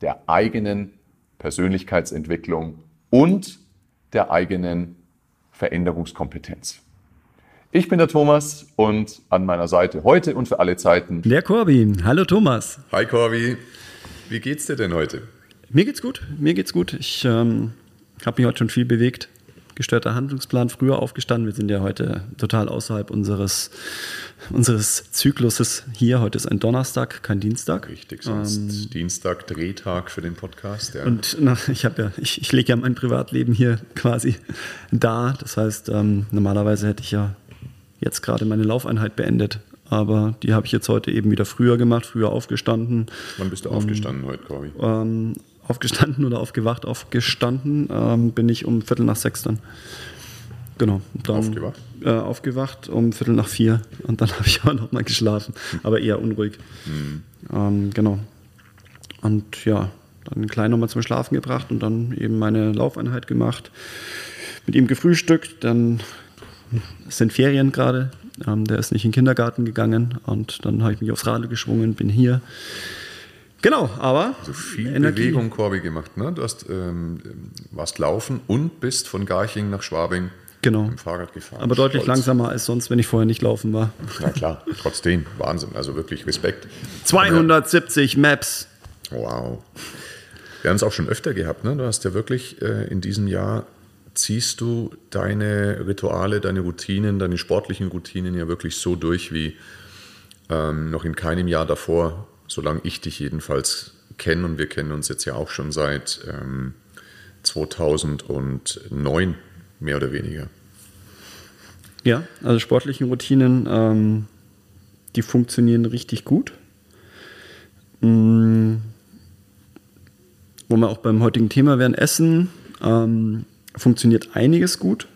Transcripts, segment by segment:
der eigenen Persönlichkeitsentwicklung und der eigenen Veränderungskompetenz. Ich bin der Thomas und an meiner Seite heute und für alle Zeiten der Corby. Hallo Thomas. Hi Corby. Wie geht's dir denn heute? Mir geht's gut. Mir geht's gut. Ich ähm, habe mich heute schon viel bewegt gestörter Handlungsplan früher aufgestanden. Wir sind ja heute total außerhalb unseres, unseres Zykluses hier. Heute ist ein Donnerstag, kein Dienstag. Richtig, sonst ähm, Dienstag, Drehtag für den Podcast. Ja. Und na, ich habe ja, ich, ich lege ja mein Privatleben hier quasi da. Das heißt, ähm, normalerweise hätte ich ja jetzt gerade meine Laufeinheit beendet. Aber die habe ich jetzt heute eben wieder früher gemacht, früher aufgestanden. Wann bist du um, aufgestanden heute, Corby? Aufgestanden oder aufgewacht. Aufgestanden ähm, bin ich um Viertel nach sechs dann. Genau. Dann, aufgewacht? Äh, aufgewacht um Viertel nach vier und dann habe ich auch noch mal geschlafen, aber eher unruhig. Mhm. Ähm, genau. Und ja, dann den Kleinen nochmal zum Schlafen gebracht und dann eben meine Laufeinheit gemacht, mit ihm gefrühstückt, dann sind Ferien gerade, ähm, der ist nicht in den Kindergarten gegangen und dann habe ich mich aufs Rad geschwungen, bin hier Genau, aber. So viel Energie. Bewegung, Corby, gemacht. Ne? Du hast, ähm, warst laufen und bist von Garching nach Schwabing genau. mit dem Fahrrad gefahren. Aber deutlich Stolz. langsamer als sonst, wenn ich vorher nicht laufen war. Na klar, trotzdem. Wahnsinn. Also wirklich Respekt. 270 Maps. Wow. Wir haben es auch schon öfter gehabt. Ne? Du hast ja wirklich äh, in diesem Jahr ziehst du deine Rituale, deine Routinen, deine sportlichen Routinen ja wirklich so durch wie ähm, noch in keinem Jahr davor solange ich dich jedenfalls kenne, und wir kennen uns jetzt ja auch schon seit ähm, 2009 mehr oder weniger. Ja, also sportliche Routinen, ähm, die funktionieren richtig gut. Mhm. Wo wir auch beim heutigen Thema wären, Essen, ähm, funktioniert einiges gut.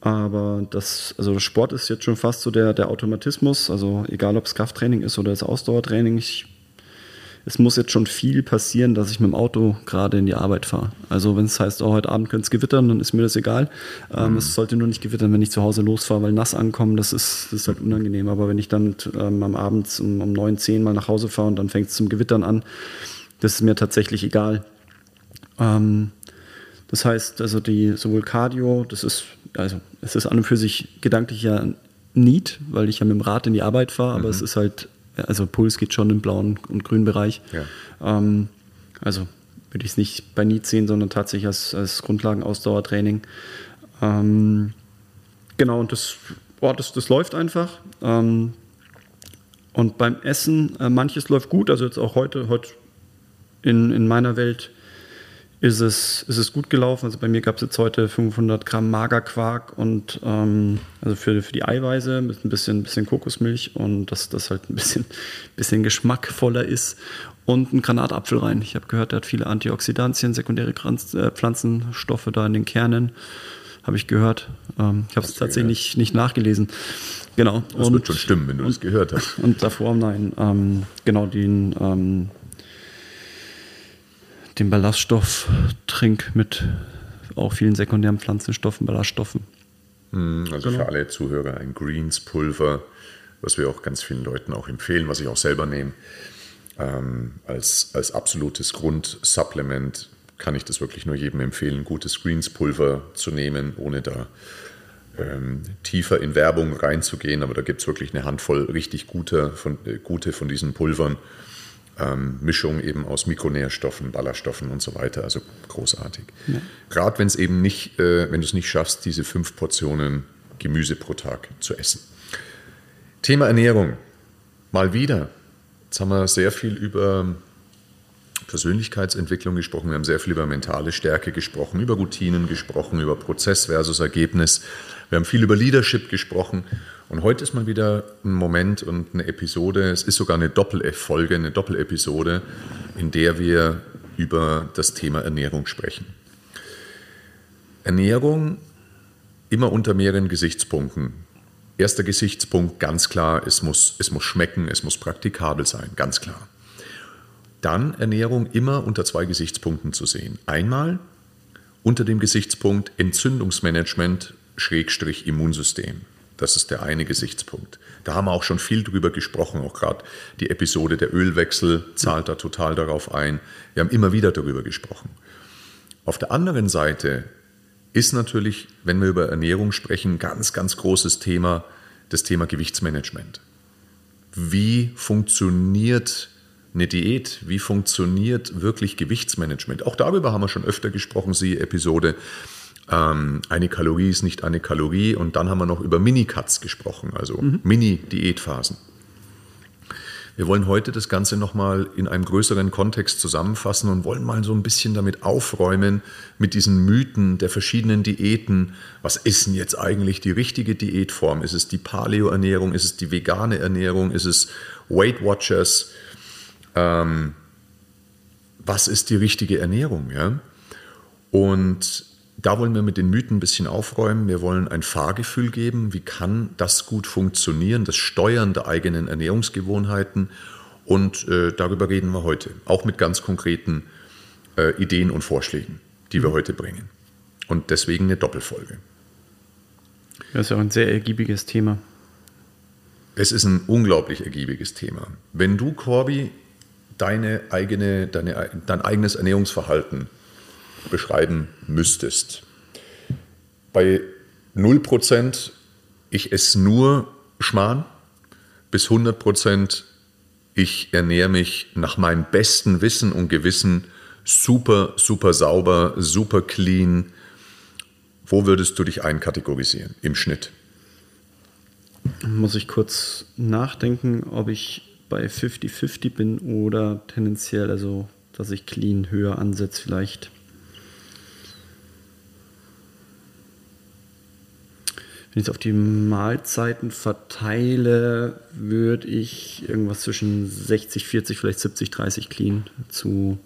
Aber das, also Sport ist jetzt schon fast so der, der Automatismus. Also egal, ob es Krafttraining ist oder das Ausdauertraining, ich, es muss jetzt schon viel passieren, dass ich mit dem Auto gerade in die Arbeit fahre. Also wenn es heißt, oh, heute Abend könnte es gewittern, dann ist mir das egal. Ähm, mhm. Es sollte nur nicht gewittern, wenn ich zu Hause losfahre, weil nass ankommen, das ist, das ist halt unangenehm. Aber wenn ich dann ähm, am Abend um, um 9, 10 mal nach Hause fahre und dann fängt es zum Gewittern an, das ist mir tatsächlich egal. Ähm, das heißt, also die sowohl Cardio, das ist, also es ist an und für sich gedanklich ja Need, weil ich ja mit dem Rad in die Arbeit fahre, aber mhm. es ist halt, also Puls geht schon im blauen und grünen Bereich. Ja. Ähm, also würde ich es nicht bei Need sehen, sondern tatsächlich als, als Grundlagenausdauertraining. Ähm, genau, und das, oh, das, das läuft einfach. Ähm, und beim Essen, äh, manches läuft gut, also jetzt auch heute, heute in, in meiner Welt ist es, ist es gut gelaufen. Also bei mir gab es jetzt heute 500 Gramm Magerquark und ähm, also für, für die Eiweiße mit ein bisschen, bisschen Kokosmilch und dass das halt ein bisschen, bisschen geschmackvoller ist und ein Granatapfel rein. Ich habe gehört, der hat viele Antioxidantien, sekundäre äh, Pflanzenstoffe da in den Kernen. Habe ich gehört. Ähm, ich habe es tatsächlich nicht, nicht nachgelesen. Genau. Das und, wird schon stimmen, wenn du es gehört hast. Und davor, nein, ähm, genau, den ähm, den Ballaststofftrink mit auch vielen sekundären Pflanzenstoffen, Ballaststoffen. Hm, also genau. für alle Zuhörer ein Greens-Pulver, was wir auch ganz vielen Leuten auch empfehlen, was ich auch selber nehme. Ähm, als, als absolutes Grundsupplement kann ich das wirklich nur jedem empfehlen, gutes Greens-Pulver zu nehmen, ohne da ähm, tiefer in Werbung reinzugehen. Aber da gibt es wirklich eine Handvoll richtig guter von, äh, gute von diesen Pulvern ähm, Mischung eben aus Mikronährstoffen, Ballaststoffen und so weiter. Also großartig. Ja. Gerade wenn es eben nicht, äh, wenn du es nicht schaffst, diese fünf Portionen Gemüse pro Tag zu essen. Thema Ernährung. Mal wieder. Jetzt haben wir sehr viel über Persönlichkeitsentwicklung gesprochen, wir haben sehr viel über mentale Stärke gesprochen, über Routinen gesprochen, über Prozess versus Ergebnis. Wir haben viel über Leadership gesprochen und heute ist mal wieder ein Moment und eine Episode, es ist sogar eine Doppel-Folge, eine Doppelepisode, in der wir über das Thema Ernährung sprechen. Ernährung immer unter mehreren Gesichtspunkten. Erster Gesichtspunkt ganz klar, es muss, es muss schmecken, es muss praktikabel sein, ganz klar. Dann Ernährung immer unter zwei Gesichtspunkten zu sehen. Einmal unter dem Gesichtspunkt Entzündungsmanagement Schrägstrich Immunsystem. Das ist der eine Gesichtspunkt. Da haben wir auch schon viel drüber gesprochen, auch gerade die Episode der Ölwechsel zahlt da total darauf ein. Wir haben immer wieder darüber gesprochen. Auf der anderen Seite ist natürlich, wenn wir über Ernährung sprechen, ganz, ganz großes Thema das Thema Gewichtsmanagement. Wie funktioniert eine Diät? Wie funktioniert wirklich Gewichtsmanagement? Auch darüber haben wir schon öfter gesprochen, siehe Episode. Ähm, eine Kalorie ist nicht eine Kalorie. Und dann haben wir noch über Mini-Cuts gesprochen, also mhm. Mini-Diätphasen. Wir wollen heute das Ganze nochmal in einem größeren Kontext zusammenfassen und wollen mal so ein bisschen damit aufräumen, mit diesen Mythen der verschiedenen Diäten. Was ist denn jetzt eigentlich die richtige Diätform? Ist es die Paleo-Ernährung? Ist es die vegane Ernährung? Ist es Weight Watchers? Ähm, was ist die richtige Ernährung? Ja? Und da wollen wir mit den Mythen ein bisschen aufräumen. Wir wollen ein Fahrgefühl geben. Wie kann das gut funktionieren? Das Steuern der eigenen Ernährungsgewohnheiten. Und äh, darüber reden wir heute. Auch mit ganz konkreten äh, Ideen und Vorschlägen, die wir mhm. heute bringen. Und deswegen eine Doppelfolge. Das ist auch ein sehr ergiebiges Thema. Es ist ein unglaublich ergiebiges Thema. Wenn du, Corby, deine eigene, deine, dein eigenes Ernährungsverhalten beschreiben müsstest. Bei 0% ich esse nur Schmarrn bis 100% ich ernähre mich nach meinem besten Wissen und Gewissen super, super sauber, super clean. Wo würdest du dich einkategorisieren im Schnitt? Muss ich kurz nachdenken, ob ich bei 50-50 bin oder tendenziell, also dass ich clean höher ansetze vielleicht. Wenn ich es auf die Mahlzeiten verteile, würde ich irgendwas zwischen 60, 40, vielleicht 70, 30 clean zu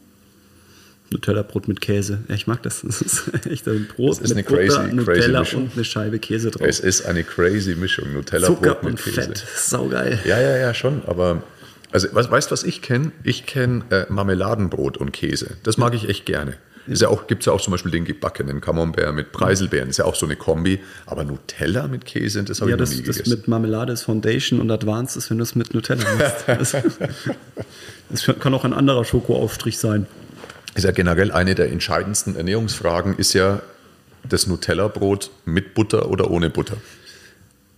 Nutella-Brot mit Käse. Ja, ich mag das. Das ist echt ein Brot das ist mit eine Butter, Nutella crazy und eine Scheibe Käse drauf. Es ist eine crazy Mischung. Nutella-Brot mit Käse. Fett. Saugeil. Ja, ja, ja, schon. Aber also, weißt du, was ich kenne? Ich kenne äh, Marmeladenbrot und Käse. Das mag ich echt gerne. Ja gibt es ja auch zum Beispiel den gebackenen Camembert mit Preiselbeeren. Ist ja auch so eine Kombi. Aber Nutella mit Käse, das habe ja, ich noch das, nie gegessen. das mit Marmelade ist Foundation und Advanced ist, wenn du es mit Nutella machst. das, das kann auch ein anderer Schokoaufstrich sein. Ist ja generell eine der entscheidendsten Ernährungsfragen, ist ja das Nutella-Brot mit Butter oder ohne Butter.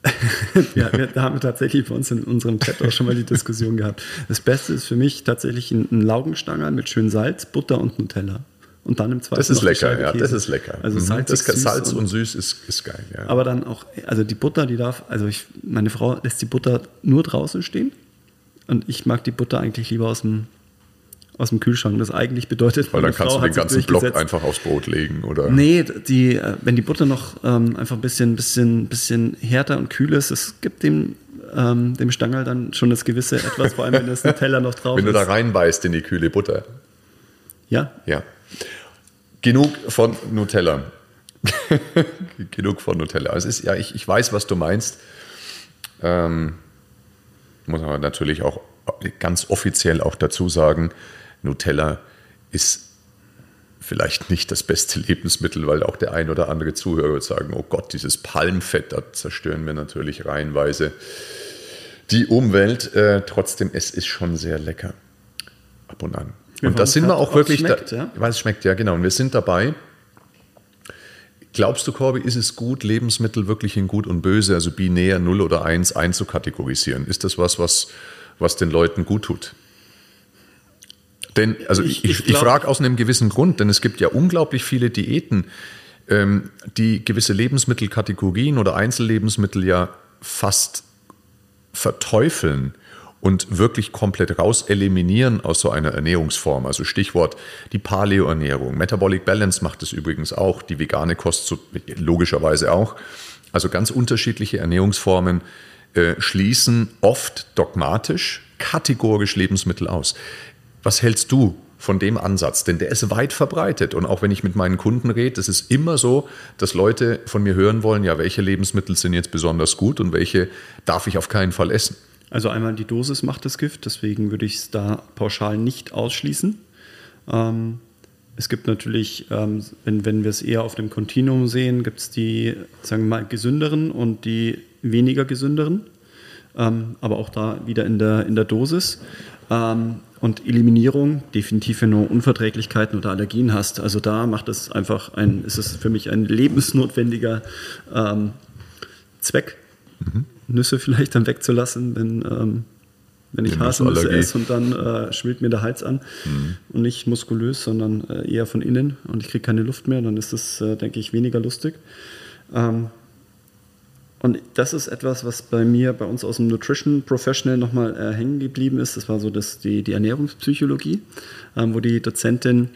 ja, wir, da haben wir tatsächlich bei uns in unserem Chat auch schon mal die Diskussion gehabt. Das Beste ist für mich tatsächlich ein, ein Laugenstangerl mit schön Salz, Butter und Nutella und dann im zweiten Das ist lecker, ja, das ist lecker. Also mhm. Salz, das Salz und, und, süß ist, ist geil, ja. Aber dann auch, also die Butter, die darf, also ich, meine Frau lässt die Butter nur draußen stehen und ich mag die Butter eigentlich lieber aus dem, aus dem Kühlschrank. Das eigentlich bedeutet, weil dann kannst Frau du den ganzen Block einfach aufs Brot legen, oder? Nee, die, äh, wenn die Butter noch ähm, einfach ein bisschen, bisschen, bisschen härter und kühl ist, es gibt dem ähm, dem Stangerl dann schon das gewisse etwas, vor allem wenn das Nutella noch drauf ist. Wenn du da reinbeißt in die kühle Butter. Ja. Ja. Genug von Nutella. Genug von Nutella. Also es ist, ja, ich, ich weiß, was du meinst. Ähm, muss man natürlich auch ganz offiziell auch dazu sagen, Nutella ist vielleicht nicht das beste Lebensmittel, weil auch der ein oder andere Zuhörer wird sagen, oh Gott, dieses Palmfett, da zerstören wir natürlich reihenweise die Umwelt. Äh, trotzdem, es ist schon sehr lecker. Ab und an. Und da sind wir auch wirklich, schmeckt, da, ja? weil es schmeckt, ja genau. Und wir sind dabei. Glaubst du, Corby, ist es gut, Lebensmittel wirklich in gut und böse, also binär 0 oder 1 einzukategorisieren? Ist das was, was, was den Leuten gut tut? Denn, also ich, ich, ich frage aus einem gewissen Grund, denn es gibt ja unglaublich viele Diäten, ähm, die gewisse Lebensmittelkategorien oder Einzellebensmittel ja fast verteufeln und wirklich komplett raus eliminieren aus so einer Ernährungsform. Also Stichwort die Paleo-Ernährung. Metabolic Balance macht es übrigens auch, die vegane Kost logischerweise auch. Also ganz unterschiedliche Ernährungsformen äh, schließen oft dogmatisch, kategorisch Lebensmittel aus. Was hältst du von dem Ansatz, denn der ist weit verbreitet. Und auch wenn ich mit meinen Kunden rede, es ist immer so, dass Leute von mir hören wollen, ja, welche Lebensmittel sind jetzt besonders gut und welche darf ich auf keinen Fall essen. Also einmal die Dosis macht das Gift, deswegen würde ich es da pauschal nicht ausschließen. Ähm, es gibt natürlich, ähm, wenn, wenn wir es eher auf dem Kontinuum sehen, gibt es die, sagen wir mal, gesünderen und die weniger gesünderen. Ähm, aber auch da wieder in der, in der Dosis. Ähm, und Eliminierung, definitiv, wenn du Unverträglichkeiten oder Allergien hast. Also da macht es einfach ein, ist es für mich ein lebensnotwendiger ähm, Zweck, mhm. Nüsse vielleicht dann wegzulassen, wenn, ähm, wenn ich Haselnüsse esse und dann äh, schwillt mir der Hals an mhm. und nicht muskulös, sondern äh, eher von innen und ich kriege keine Luft mehr, dann ist das, äh, denke ich, weniger lustig. Ähm, und das ist etwas, was bei mir, bei uns aus dem Nutrition Professional nochmal äh, hängen geblieben ist. Das war so das, die, die Ernährungspsychologie, ähm, wo die Dozentin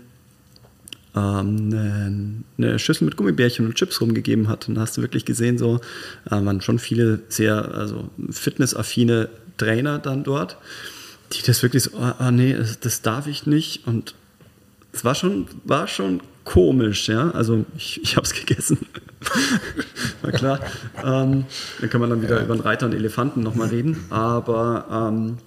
ähm, eine, eine, Schüssel mit Gummibärchen und Chips rumgegeben hat. Und da hast du wirklich gesehen, so äh, waren schon viele sehr also fitnessaffine Trainer dann dort, die das wirklich so, ah, oh, nee, das, das darf ich nicht. Und es war schon, war schon komisch, ja. Also ich, ich habe es gegessen. Na klar. Ähm, dann kann man dann wieder ja. über einen Reiter und Elefanten nochmal reden. Aber ähm,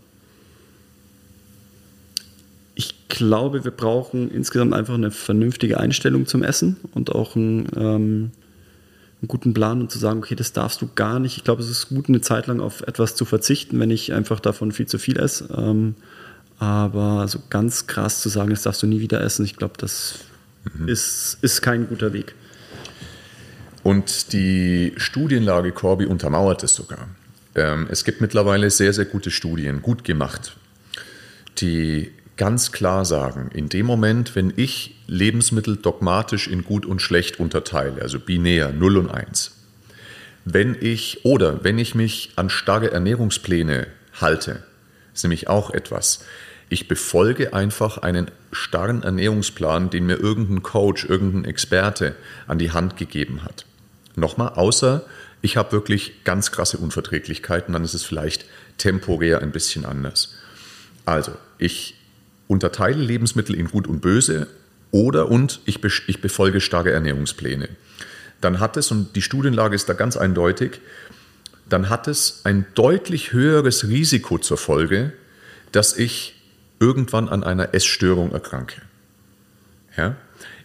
ich glaube, wir brauchen insgesamt einfach eine vernünftige Einstellung zum Essen und auch ein, ähm, einen guten Plan und zu sagen, okay, das darfst du gar nicht. Ich glaube, es ist gut, eine Zeit lang auf etwas zu verzichten, wenn ich einfach davon viel zu viel esse. Ähm, aber so ganz krass zu sagen, das darfst du nie wieder essen, ich glaube, das mhm. ist, ist kein guter Weg. Und die Studienlage Corby untermauert es sogar. Ähm, es gibt mittlerweile sehr, sehr gute Studien, gut gemacht, die ganz klar sagen, in dem Moment, wenn ich Lebensmittel dogmatisch in gut und schlecht unterteile, also binär 0 und 1, wenn ich oder wenn ich mich an starre Ernährungspläne halte, ist nämlich auch etwas. Ich befolge einfach einen starren Ernährungsplan, den mir irgendein Coach, irgendein Experte an die Hand gegeben hat. Nochmal, außer ich habe wirklich ganz krasse Unverträglichkeiten, dann ist es vielleicht temporär ein bisschen anders. Also, ich unterteile Lebensmittel in gut und böse oder und ich, ich befolge starke Ernährungspläne. Dann hat es, und die Studienlage ist da ganz eindeutig, dann hat es ein deutlich höheres Risiko zur Folge, dass ich irgendwann an einer Essstörung erkranke. Ja?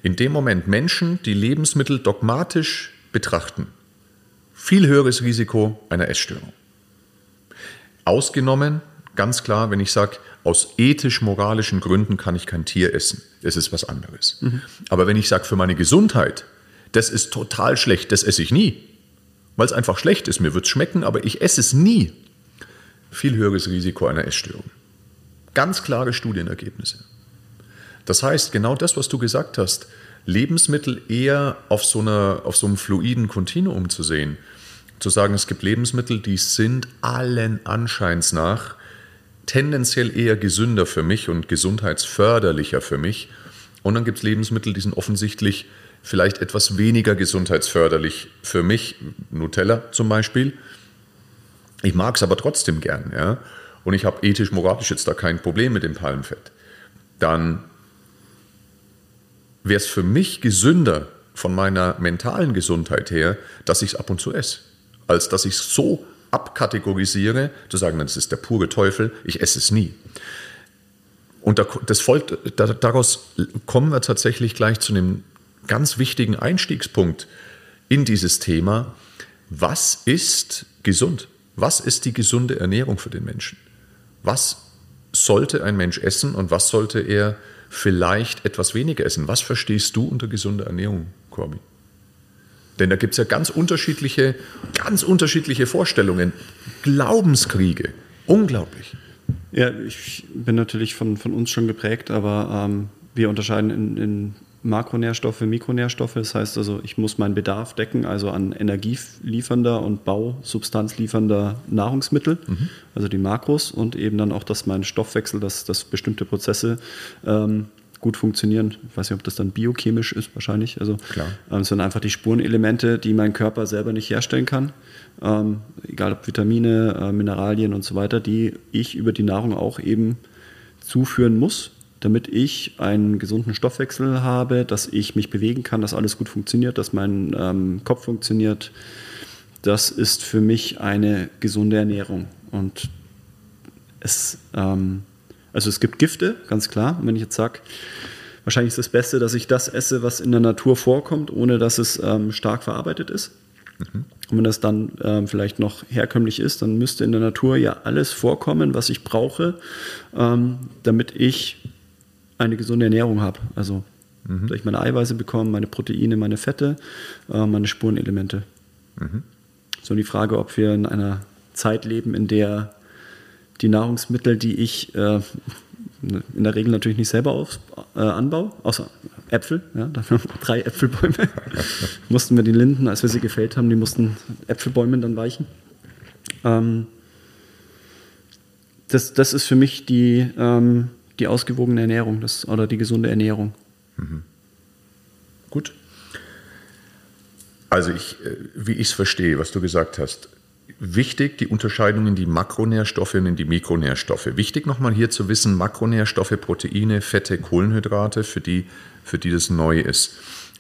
In dem Moment Menschen, die Lebensmittel dogmatisch betrachten. Viel höheres Risiko einer Essstörung. Ausgenommen, ganz klar, wenn ich sage, aus ethisch-moralischen Gründen kann ich kein Tier essen. Das ist was anderes. Mhm. Aber wenn ich sage, für meine Gesundheit, das ist total schlecht, das esse ich nie. Weil es einfach schlecht ist. Mir wird es schmecken, aber ich esse es nie. Viel höheres Risiko einer Essstörung. Ganz klare Studienergebnisse. Das heißt, genau das, was du gesagt hast, Lebensmittel eher auf so, einer, auf so einem fluiden Kontinuum zu sehen. Zu sagen, es gibt Lebensmittel, die sind allen Anscheins nach tendenziell eher gesünder für mich und gesundheitsförderlicher für mich. Und dann gibt es Lebensmittel, die sind offensichtlich vielleicht etwas weniger gesundheitsförderlich für mich. Nutella zum Beispiel. Ich mag es aber trotzdem gern. Ja? Und ich habe ethisch-moralisch jetzt da kein Problem mit dem Palmfett. Dann wäre es für mich gesünder von meiner mentalen Gesundheit her, dass ich es ab und zu esse, als dass ich es so abkategorisiere, zu sagen, das ist der pure Teufel, ich esse es nie. Und das folgt, daraus kommen wir tatsächlich gleich zu einem ganz wichtigen Einstiegspunkt in dieses Thema. Was ist gesund? Was ist die gesunde Ernährung für den Menschen? Was sollte ein Mensch essen und was sollte er vielleicht etwas weniger essen. Was verstehst du unter gesunder Ernährung, Corby? Denn da gibt es ja ganz unterschiedliche, ganz unterschiedliche Vorstellungen. Glaubenskriege. Unglaublich. Ja, ich bin natürlich von, von uns schon geprägt, aber ähm, wir unterscheiden in, in Makronährstoffe, Mikronährstoffe. Das heißt also, ich muss meinen Bedarf decken, also an energieliefernder und bausubstanzliefernder Nahrungsmittel, mhm. also die Makros und eben dann auch, dass mein Stoffwechsel, dass, dass bestimmte Prozesse ähm, gut funktionieren. Ich weiß nicht, ob das dann biochemisch ist, wahrscheinlich. Also. Ähm, es sind einfach die Spurenelemente, die mein Körper selber nicht herstellen kann. Ähm, egal ob Vitamine, äh, Mineralien und so weiter, die ich über die Nahrung auch eben zuführen muss damit ich einen gesunden Stoffwechsel habe, dass ich mich bewegen kann, dass alles gut funktioniert, dass mein ähm, Kopf funktioniert. Das ist für mich eine gesunde Ernährung. Und es, ähm, also es gibt Gifte, ganz klar. Und wenn ich jetzt sage, wahrscheinlich ist das Beste, dass ich das esse, was in der Natur vorkommt, ohne dass es ähm, stark verarbeitet ist. Mhm. Und wenn das dann ähm, vielleicht noch herkömmlich ist, dann müsste in der Natur ja alles vorkommen, was ich brauche, ähm, damit ich eine gesunde Ernährung habe. Also, mhm. dass ich meine Eiweiße bekomme, meine Proteine, meine Fette, äh, meine Spurenelemente. Mhm. So die Frage, ob wir in einer Zeit leben, in der die Nahrungsmittel, die ich äh, in der Regel natürlich nicht selber auf, äh, anbaue, außer Äpfel. Ja, drei Äpfelbäume. mussten wir die Linden, als wir sie gefällt haben, die mussten Äpfelbäume dann weichen. Ähm, das, das ist für mich die, ähm, die ausgewogene Ernährung das, oder die gesunde Ernährung. Mhm. Gut. Also ich, äh, wie ich es verstehe, was du gesagt hast, wichtig die Unterscheidung in die Makronährstoffe und in die Mikronährstoffe. Wichtig nochmal hier zu wissen, Makronährstoffe, Proteine, Fette, Kohlenhydrate, für die, für die das neu ist.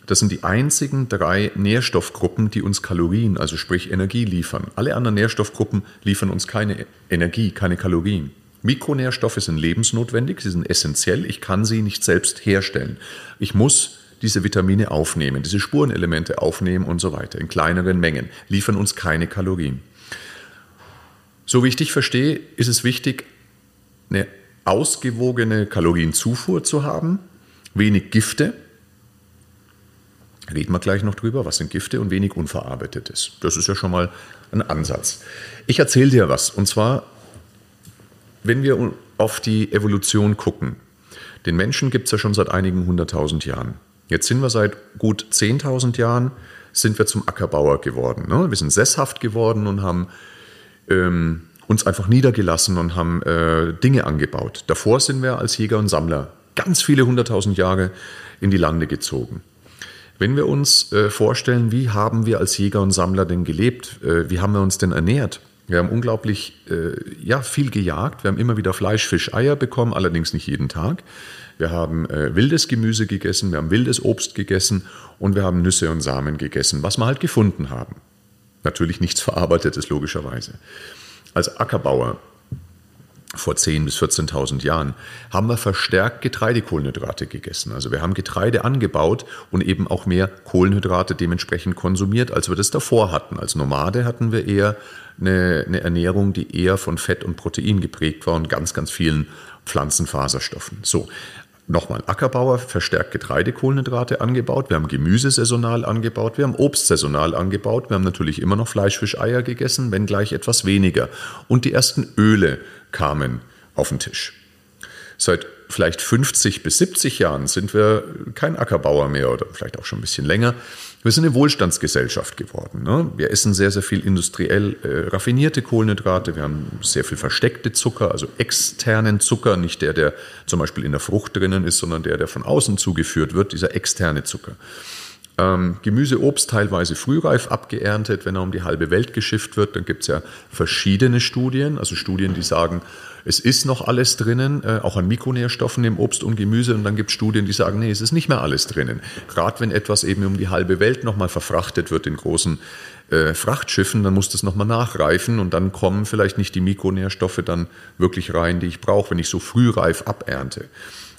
Das sind die einzigen drei Nährstoffgruppen, die uns Kalorien, also sprich Energie liefern. Alle anderen Nährstoffgruppen liefern uns keine Energie, keine Kalorien. Mikronährstoffe sind lebensnotwendig, sie sind essentiell, ich kann sie nicht selbst herstellen. Ich muss diese Vitamine aufnehmen, diese Spurenelemente aufnehmen und so weiter. In kleineren Mengen liefern uns keine Kalorien. So wie ich dich verstehe, ist es wichtig, eine ausgewogene Kalorienzufuhr zu haben, wenig Gifte. Reden wir gleich noch drüber, was sind Gifte und wenig Unverarbeitetes. Das ist ja schon mal ein Ansatz. Ich erzähle dir was. Und zwar, wenn wir auf die Evolution gucken. Den Menschen gibt es ja schon seit einigen hunderttausend Jahren. Jetzt sind wir seit gut 10.000 Jahren sind wir zum Ackerbauer geworden. Ne? Wir sind sesshaft geworden und haben ähm, uns einfach niedergelassen und haben äh, Dinge angebaut. Davor sind wir als Jäger und Sammler ganz viele hunderttausend Jahre in die Lande gezogen. Wenn wir uns äh, vorstellen, wie haben wir als Jäger und Sammler denn gelebt, äh, wie haben wir uns denn ernährt? Wir haben unglaublich äh, ja, viel gejagt, wir haben immer wieder Fleisch, Fisch, Eier bekommen, allerdings nicht jeden Tag. Wir haben äh, wildes Gemüse gegessen, wir haben wildes Obst gegessen und wir haben Nüsse und Samen gegessen, was wir halt gefunden haben. Natürlich nichts Verarbeitetes, logischerweise. Als Ackerbauer vor 10.000 bis 14.000 Jahren haben wir verstärkt Getreidekohlenhydrate gegessen. Also wir haben Getreide angebaut und eben auch mehr Kohlenhydrate dementsprechend konsumiert, als wir das davor hatten. Als Nomade hatten wir eher eine, eine Ernährung, die eher von Fett und Protein geprägt war und ganz, ganz vielen Pflanzenfaserstoffen. So, Nochmal, Ackerbauer verstärkt Getreidekohlenhydrate angebaut, wir haben Gemüse saisonal angebaut, wir haben Obst saisonal angebaut, wir haben natürlich immer noch Fleisch, Fisch, Eier gegessen, wenn gleich etwas weniger. Und die ersten Öle kamen auf den Tisch. Seit vielleicht 50 bis 70 Jahren sind wir kein Ackerbauer mehr oder vielleicht auch schon ein bisschen länger. Wir sind eine Wohlstandsgesellschaft geworden. Ne? Wir essen sehr, sehr viel industriell äh, raffinierte Kohlenhydrate. Wir haben sehr viel versteckte Zucker, also externen Zucker, nicht der, der zum Beispiel in der Frucht drinnen ist, sondern der, der von außen zugeführt wird, dieser externe Zucker. Ähm, Gemüse, Obst teilweise frühreif abgeerntet, wenn er um die halbe Welt geschifft wird. Dann gibt es ja verschiedene Studien, also Studien, die sagen, es ist noch alles drinnen, äh, auch an Mikronährstoffen im Obst und Gemüse. Und dann gibt es Studien, die sagen, nee, es ist nicht mehr alles drinnen. Gerade wenn etwas eben um die halbe Welt nochmal verfrachtet wird in großen äh, Frachtschiffen, dann muss das nochmal nachreifen und dann kommen vielleicht nicht die Mikronährstoffe dann wirklich rein, die ich brauche, wenn ich so frühreif abernte.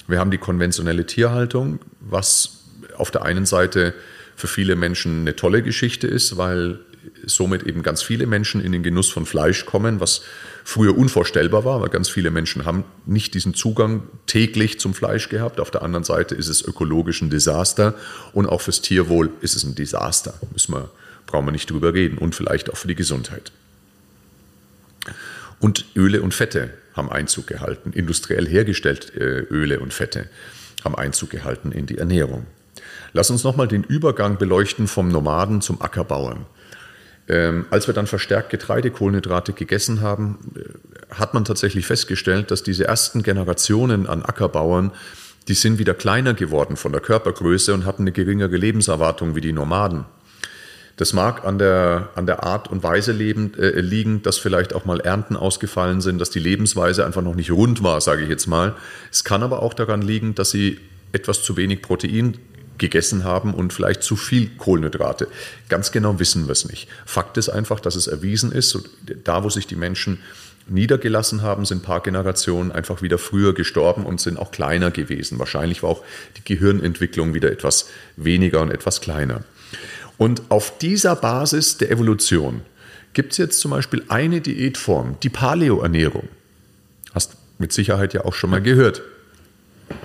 Wir haben die konventionelle Tierhaltung, was auf der einen Seite für viele Menschen eine tolle Geschichte ist, weil somit eben ganz viele Menschen in den Genuss von Fleisch kommen, was früher unvorstellbar war, weil ganz viele Menschen haben nicht diesen Zugang täglich zum Fleisch gehabt. Auf der anderen Seite ist es ökologisch ein Desaster und auch fürs Tierwohl ist es ein Desaster. Müssen wir, brauchen wir nicht drüber reden und vielleicht auch für die Gesundheit. Und Öle und Fette haben Einzug gehalten, industriell hergestellt äh, Öle und Fette haben Einzug gehalten in die Ernährung. Lass uns nochmal den Übergang beleuchten vom Nomaden zum Ackerbauern. Ähm, als wir dann verstärkt Getreidekohlenhydrate gegessen haben, äh, hat man tatsächlich festgestellt, dass diese ersten Generationen an Ackerbauern, die sind wieder kleiner geworden von der Körpergröße und hatten eine geringere Lebenserwartung wie die Nomaden. Das mag an der, an der Art und Weise leben, äh, liegen, dass vielleicht auch mal Ernten ausgefallen sind, dass die Lebensweise einfach noch nicht rund war, sage ich jetzt mal. Es kann aber auch daran liegen, dass sie etwas zu wenig Protein gegessen haben und vielleicht zu viel Kohlenhydrate. Ganz genau wissen wir es nicht. Fakt ist einfach, dass es erwiesen ist, da wo sich die Menschen niedergelassen haben, sind ein paar Generationen einfach wieder früher gestorben und sind auch kleiner gewesen. Wahrscheinlich war auch die Gehirnentwicklung wieder etwas weniger und etwas kleiner. Und auf dieser Basis der Evolution gibt es jetzt zum Beispiel eine Diätform, die Paleoernährung. Hast mit Sicherheit ja auch schon mal gehört.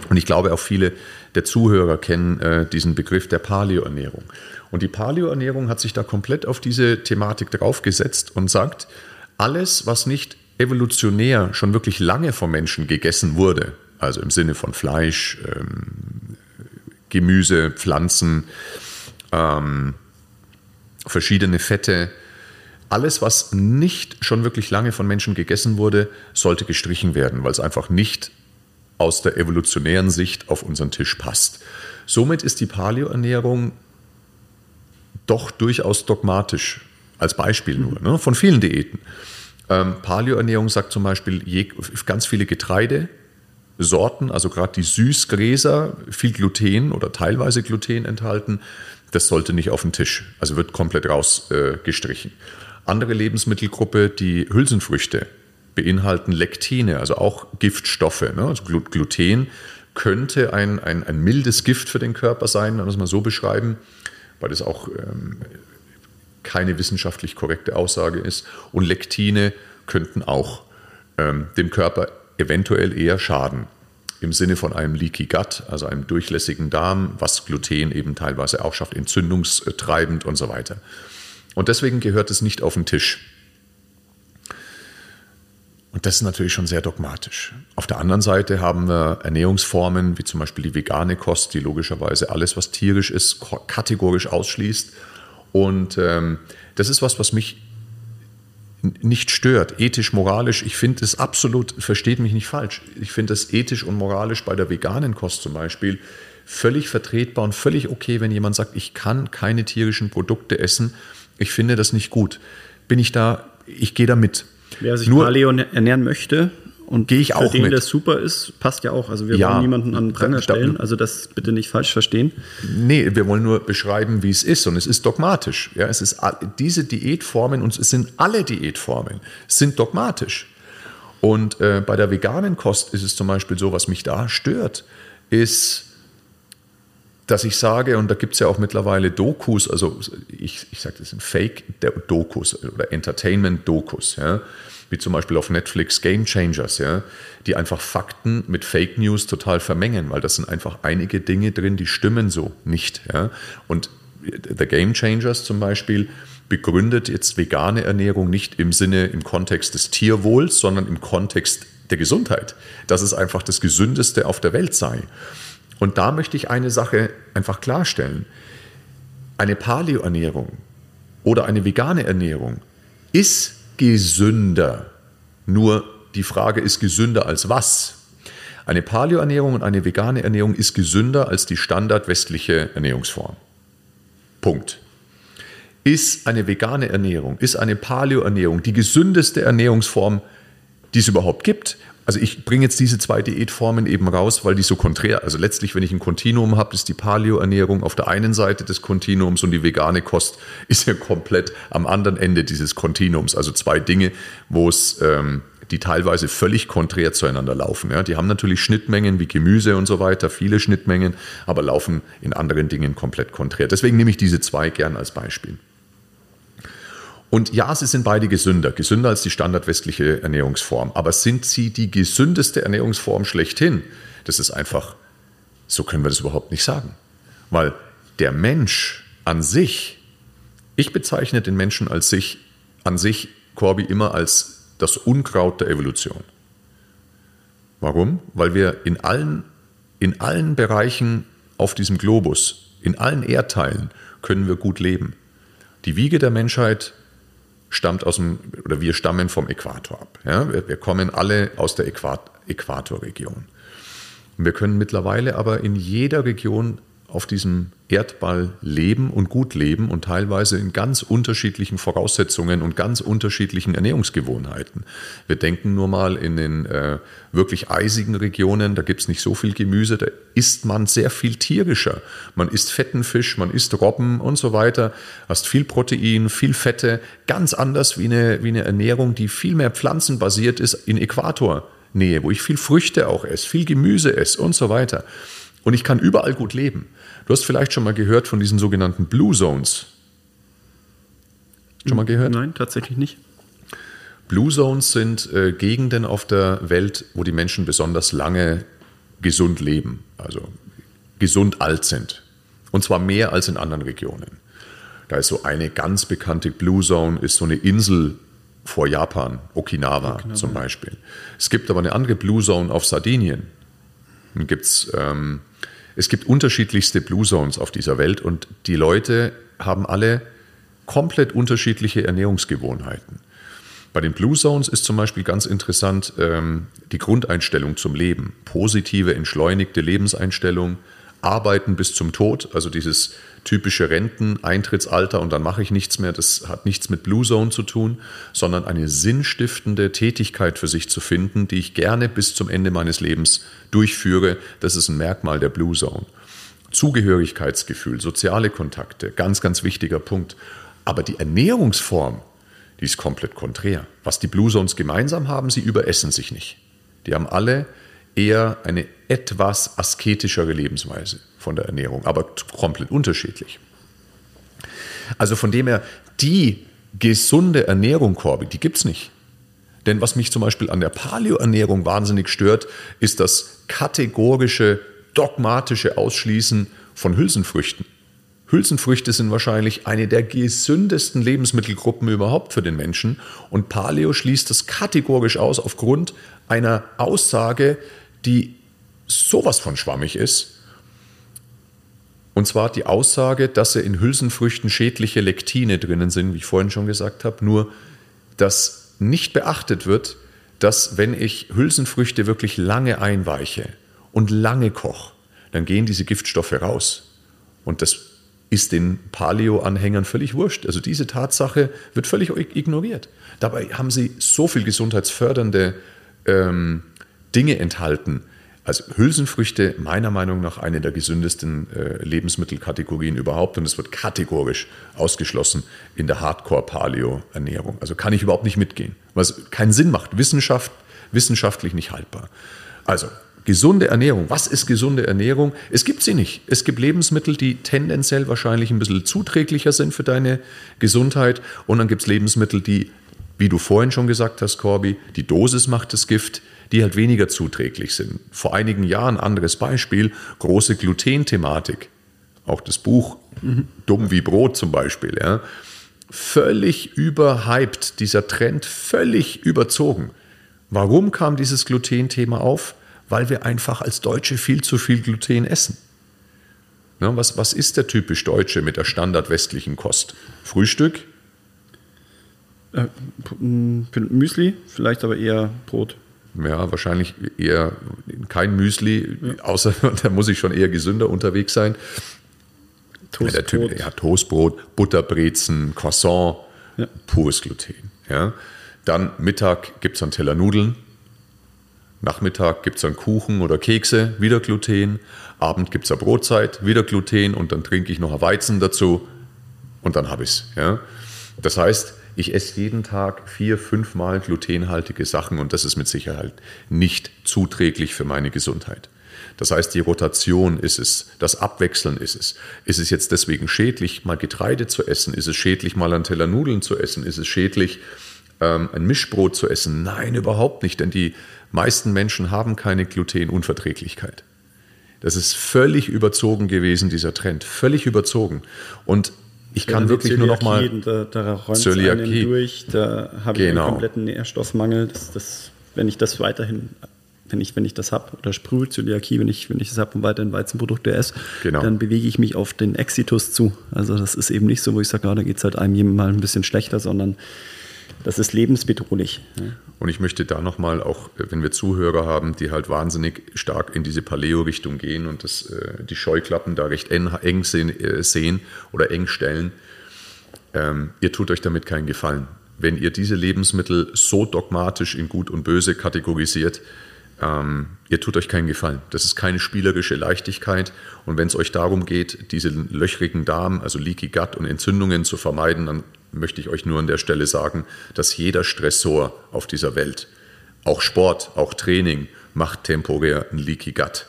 Und ich glaube, auch viele der Zuhörer kennen äh, diesen Begriff der Paleoernährung. Und die Paleoernährung hat sich da komplett auf diese Thematik draufgesetzt und sagt, alles, was nicht evolutionär schon wirklich lange vom Menschen gegessen wurde, also im Sinne von Fleisch, ähm, Gemüse, Pflanzen, ähm, verschiedene Fette, alles, was nicht schon wirklich lange von Menschen gegessen wurde, sollte gestrichen werden, weil es einfach nicht aus der evolutionären Sicht auf unseren Tisch passt. Somit ist die Paleoernährung doch durchaus dogmatisch, als Beispiel nur, ne, von vielen Diäten. Ähm, Paleoernährung sagt zum Beispiel je, ganz viele Getreidesorten, also gerade die Süßgräser, viel Gluten oder teilweise Gluten enthalten, das sollte nicht auf den Tisch, also wird komplett rausgestrichen. Äh, Andere Lebensmittelgruppe, die Hülsenfrüchte, beinhalten Lektine, also auch Giftstoffe. Ne? Also Gluten könnte ein, ein, ein mildes Gift für den Körper sein, wenn wir es mal so beschreiben, weil das auch ähm, keine wissenschaftlich korrekte Aussage ist. Und Lektine könnten auch ähm, dem Körper eventuell eher schaden. Im Sinne von einem Leaky Gut, also einem durchlässigen Darm, was Gluten eben teilweise auch schafft, entzündungstreibend und so weiter. Und deswegen gehört es nicht auf den Tisch. Und das ist natürlich schon sehr dogmatisch. Auf der anderen Seite haben wir Ernährungsformen wie zum Beispiel die vegane Kost, die logischerweise alles, was tierisch ist, kategorisch ausschließt. Und ähm, das ist was, was mich nicht stört, ethisch, moralisch. Ich finde es absolut, versteht mich nicht falsch, ich finde es ethisch und moralisch bei der veganen Kost zum Beispiel völlig vertretbar und völlig okay, wenn jemand sagt, ich kann keine tierischen Produkte essen. Ich finde das nicht gut. Bin ich da, ich gehe da mit. Wer sich Nur, Paleo ernähren möchte und gehe ich auch für den mit. das super ist, passt ja auch. Also wir ja, wollen niemanden an den Pranger stellen, also das bitte nicht falsch verstehen. Nee, wir wollen nur beschreiben, wie es ist und es ist dogmatisch. Ja, es ist diese Diätformen und es sind alle Diätformen sind dogmatisch. Und äh, bei der veganen Kost ist es zum Beispiel so, was mich da stört, ist dass ich sage, und da gibt es ja auch mittlerweile Dokus, also ich, ich sage, das sind Fake-Dokus oder Entertainment-Dokus, ja, wie zum Beispiel auf Netflix Game Changers, ja, die einfach Fakten mit Fake News total vermengen, weil das sind einfach einige Dinge drin, die stimmen so nicht. Ja. Und The Game Changers zum Beispiel begründet jetzt vegane Ernährung nicht im Sinne, im Kontext des Tierwohls, sondern im Kontext der Gesundheit, dass es einfach das Gesündeste auf der Welt sei. Und da möchte ich eine Sache einfach klarstellen. Eine Paleo-Ernährung oder eine vegane Ernährung ist gesünder. Nur die Frage ist gesünder als was? Eine Paleo-Ernährung und eine vegane Ernährung ist gesünder als die standardwestliche Ernährungsform. Punkt. Ist eine vegane Ernährung, ist eine Paleo-Ernährung die gesündeste Ernährungsform, die es überhaupt gibt? Also ich bringe jetzt diese zwei Diätformen eben raus, weil die so konträr, also letztlich, wenn ich ein Kontinuum habe, ist die Paleo-Ernährung auf der einen Seite des Kontinuums und die vegane Kost ist ja komplett am anderen Ende dieses Kontinuums. Also zwei Dinge, wo es, ähm, die teilweise völlig konträr zueinander laufen. Ja. Die haben natürlich Schnittmengen wie Gemüse und so weiter, viele Schnittmengen, aber laufen in anderen Dingen komplett konträr. Deswegen nehme ich diese zwei gern als Beispiel. Und ja, sie sind beide gesünder, gesünder als die standardwestliche Ernährungsform. Aber sind sie die gesündeste Ernährungsform schlechthin? Das ist einfach, so können wir das überhaupt nicht sagen. Weil der Mensch an sich, ich bezeichne den Menschen als sich, an sich, Corby, immer als das Unkraut der Evolution. Warum? Weil wir in allen, in allen Bereichen auf diesem Globus, in allen Erdteilen können wir gut leben. Die Wiege der Menschheit stammt aus dem, oder wir stammen vom Äquator ab. Ja? Wir, wir kommen alle aus der Äquat Äquatorregion. Und wir können mittlerweile aber in jeder Region auf diesem Erdball leben und gut leben und teilweise in ganz unterschiedlichen Voraussetzungen und ganz unterschiedlichen Ernährungsgewohnheiten. Wir denken nur mal in den äh, wirklich eisigen Regionen, da gibt es nicht so viel Gemüse, da isst man sehr viel tierischer. Man isst fetten Fisch, man isst Robben und so weiter, hast viel Protein, viel Fette, ganz anders wie eine, wie eine Ernährung, die viel mehr pflanzenbasiert ist in Äquatornähe, wo ich viel Früchte auch esse, viel Gemüse esse und so weiter. Und ich kann überall gut leben. Du hast vielleicht schon mal gehört von diesen sogenannten Blue Zones. Schon mal gehört? Nein, tatsächlich nicht. Blue Zones sind äh, Gegenden auf der Welt, wo die Menschen besonders lange gesund leben, also gesund alt sind. Und zwar mehr als in anderen Regionen. Da ist so eine ganz bekannte Blue Zone, ist so eine Insel vor Japan, Okinawa, Okinawa zum Beispiel. Es gibt aber eine andere Blue Zone auf Sardinien. Dann gibt es ähm, es gibt unterschiedlichste Blue Zones auf dieser Welt und die Leute haben alle komplett unterschiedliche Ernährungsgewohnheiten. Bei den Blue Zones ist zum Beispiel ganz interessant ähm, die Grundeinstellung zum Leben. Positive, entschleunigte Lebenseinstellung, Arbeiten bis zum Tod, also dieses typische Renteneintrittsalter und dann mache ich nichts mehr, das hat nichts mit Blue Zone zu tun, sondern eine sinnstiftende Tätigkeit für sich zu finden, die ich gerne bis zum Ende meines Lebens durchführe. Das ist ein Merkmal der Blue Zone. Zugehörigkeitsgefühl, soziale Kontakte, ganz, ganz wichtiger Punkt. Aber die Ernährungsform, die ist komplett konträr. Was die Blue Zones gemeinsam haben, sie überessen sich nicht. Die haben alle eher eine etwas asketischere Lebensweise von der Ernährung, aber komplett unterschiedlich. Also von dem her, die gesunde Ernährung, Corby, die gibt es nicht. Denn was mich zum Beispiel an der Paleo-Ernährung wahnsinnig stört, ist das kategorische, dogmatische Ausschließen von Hülsenfrüchten. Hülsenfrüchte sind wahrscheinlich eine der gesündesten Lebensmittelgruppen überhaupt für den Menschen und Paleo schließt das kategorisch aus aufgrund einer Aussage, die sowas von schwammig ist. Und zwar die Aussage, dass in Hülsenfrüchten schädliche Lektine drinnen sind, wie ich vorhin schon gesagt habe, nur dass nicht beachtet wird, dass wenn ich Hülsenfrüchte wirklich lange einweiche und lange koche, dann gehen diese Giftstoffe raus. Und das ist den Paleo-Anhängern völlig wurscht. Also diese Tatsache wird völlig ignoriert. Dabei haben sie so viel gesundheitsfördernde ähm, Dinge enthalten. Also Hülsenfrüchte meiner Meinung nach eine der gesündesten äh, Lebensmittelkategorien überhaupt und es wird kategorisch ausgeschlossen in der Hardcore-Paleo-Ernährung. Also kann ich überhaupt nicht mitgehen, was keinen Sinn macht, Wissenschaft, wissenschaftlich nicht haltbar. Also gesunde Ernährung. Was ist gesunde Ernährung? Es gibt sie nicht. Es gibt Lebensmittel, die tendenziell wahrscheinlich ein bisschen zuträglicher sind für deine Gesundheit und dann gibt es Lebensmittel, die, wie du vorhin schon gesagt hast, Corby, die Dosis macht das Gift die halt weniger zuträglich sind. Vor einigen Jahren, anderes Beispiel, große Gluten-Thematik. Auch das Buch. Dumm wie Brot zum Beispiel. Ja. Völlig überhyped, dieser Trend völlig überzogen. Warum kam dieses Gluten-Thema auf? Weil wir einfach als Deutsche viel zu viel Gluten essen. Ja, was, was ist der typisch Deutsche mit der standardwestlichen Kost? Frühstück? Äh, Müsli, vielleicht aber eher Brot. Ja, wahrscheinlich eher kein Müsli, außer da muss ich schon eher gesünder unterwegs sein. Toastbrot. Der typ, ja, Toastbrot, Butterbrezen, Croissant, ja. pures Gluten. Ja. Dann Mittag gibt es einen Teller Nudeln. Nachmittag gibt es dann Kuchen oder Kekse, wieder Gluten. Abend gibt es eine Brotzeit, wieder Gluten und dann trinke ich noch ein Weizen dazu und dann habe ich es. Ja. Das heißt, ich esse jeden Tag vier, fünf Mal glutenhaltige Sachen und das ist mit Sicherheit nicht zuträglich für meine Gesundheit. Das heißt, die Rotation ist es, das Abwechseln ist es. Ist es jetzt deswegen schädlich, mal Getreide zu essen? Ist es schädlich, mal einen Teller Nudeln zu essen? Ist es schädlich, ähm, ein Mischbrot zu essen? Nein, überhaupt nicht, denn die meisten Menschen haben keine Glutenunverträglichkeit. Das ist völlig überzogen gewesen, dieser Trend. Völlig überzogen. Und ich kann wirklich nur noch mal da, da Zöliakie durch, da habe ich genau. einen kompletten Nährstoffmangel. Das, das, wenn ich das weiterhin, wenn ich, wenn ich das habe, oder Sprüh, Zöliakie, wenn ich, wenn ich das habe und weiterhin Weizenprodukte esse, genau. dann bewege ich mich auf den Exitus zu. Also das ist eben nicht so, wo ich sage, ah, da geht es halt einem mal ein bisschen schlechter, sondern das ist lebensbedrohlich. Und ich möchte da nochmal auch, wenn wir Zuhörer haben, die halt wahnsinnig stark in diese Paleo-Richtung gehen und das, äh, die Scheuklappen da recht eng, äh, sehen, oder eng stellen, ähm, ihr tut euch damit keinen Gefallen. Wenn ihr diese Lebensmittel so dogmatisch in Gut und Böse kategorisiert, ähm, ihr tut euch keinen Gefallen. Das ist keine spielerische Leichtigkeit. Und wenn es euch darum geht, diese löchrigen Darm, also Leaky Gut und Entzündungen zu vermeiden, dann möchte ich euch nur an der Stelle sagen, dass jeder Stressor auf dieser Welt, auch Sport, auch Training, macht temporär ein Leaky Gut.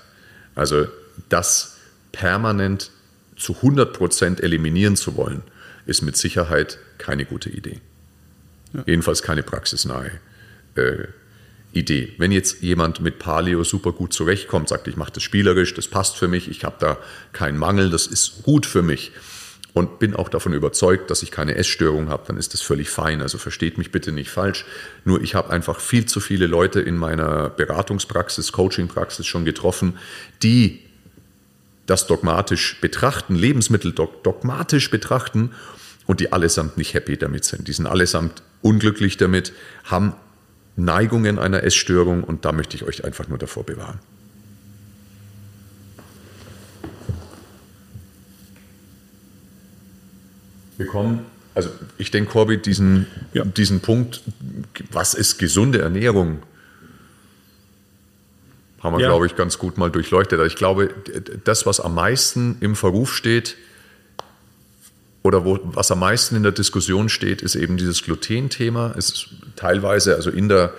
Also das permanent zu 100 Prozent eliminieren zu wollen, ist mit Sicherheit keine gute Idee. Ja. Jedenfalls keine praxisnahe äh, Idee. Wenn jetzt jemand mit Paleo super gut zurechtkommt, sagt, ich mache das spielerisch, das passt für mich, ich habe da keinen Mangel, das ist gut für mich und bin auch davon überzeugt, dass ich keine Essstörung habe, dann ist das völlig fein. Also versteht mich bitte nicht falsch. Nur ich habe einfach viel zu viele Leute in meiner Beratungspraxis, Coachingpraxis schon getroffen, die das dogmatisch betrachten, Lebensmittel dogmatisch betrachten und die allesamt nicht happy damit sind. Die sind allesamt unglücklich damit, haben Neigungen einer Essstörung und da möchte ich euch einfach nur davor bewahren. Wir kommen, also ich denke, Corby, diesen, ja. diesen Punkt, was ist gesunde Ernährung, haben wir, ja. glaube ich, ganz gut mal durchleuchtet. Ich glaube, das, was am meisten im Verruf steht, oder wo, was am meisten in der Diskussion steht, ist eben dieses Gluten-Thema. Es ist teilweise, also in der,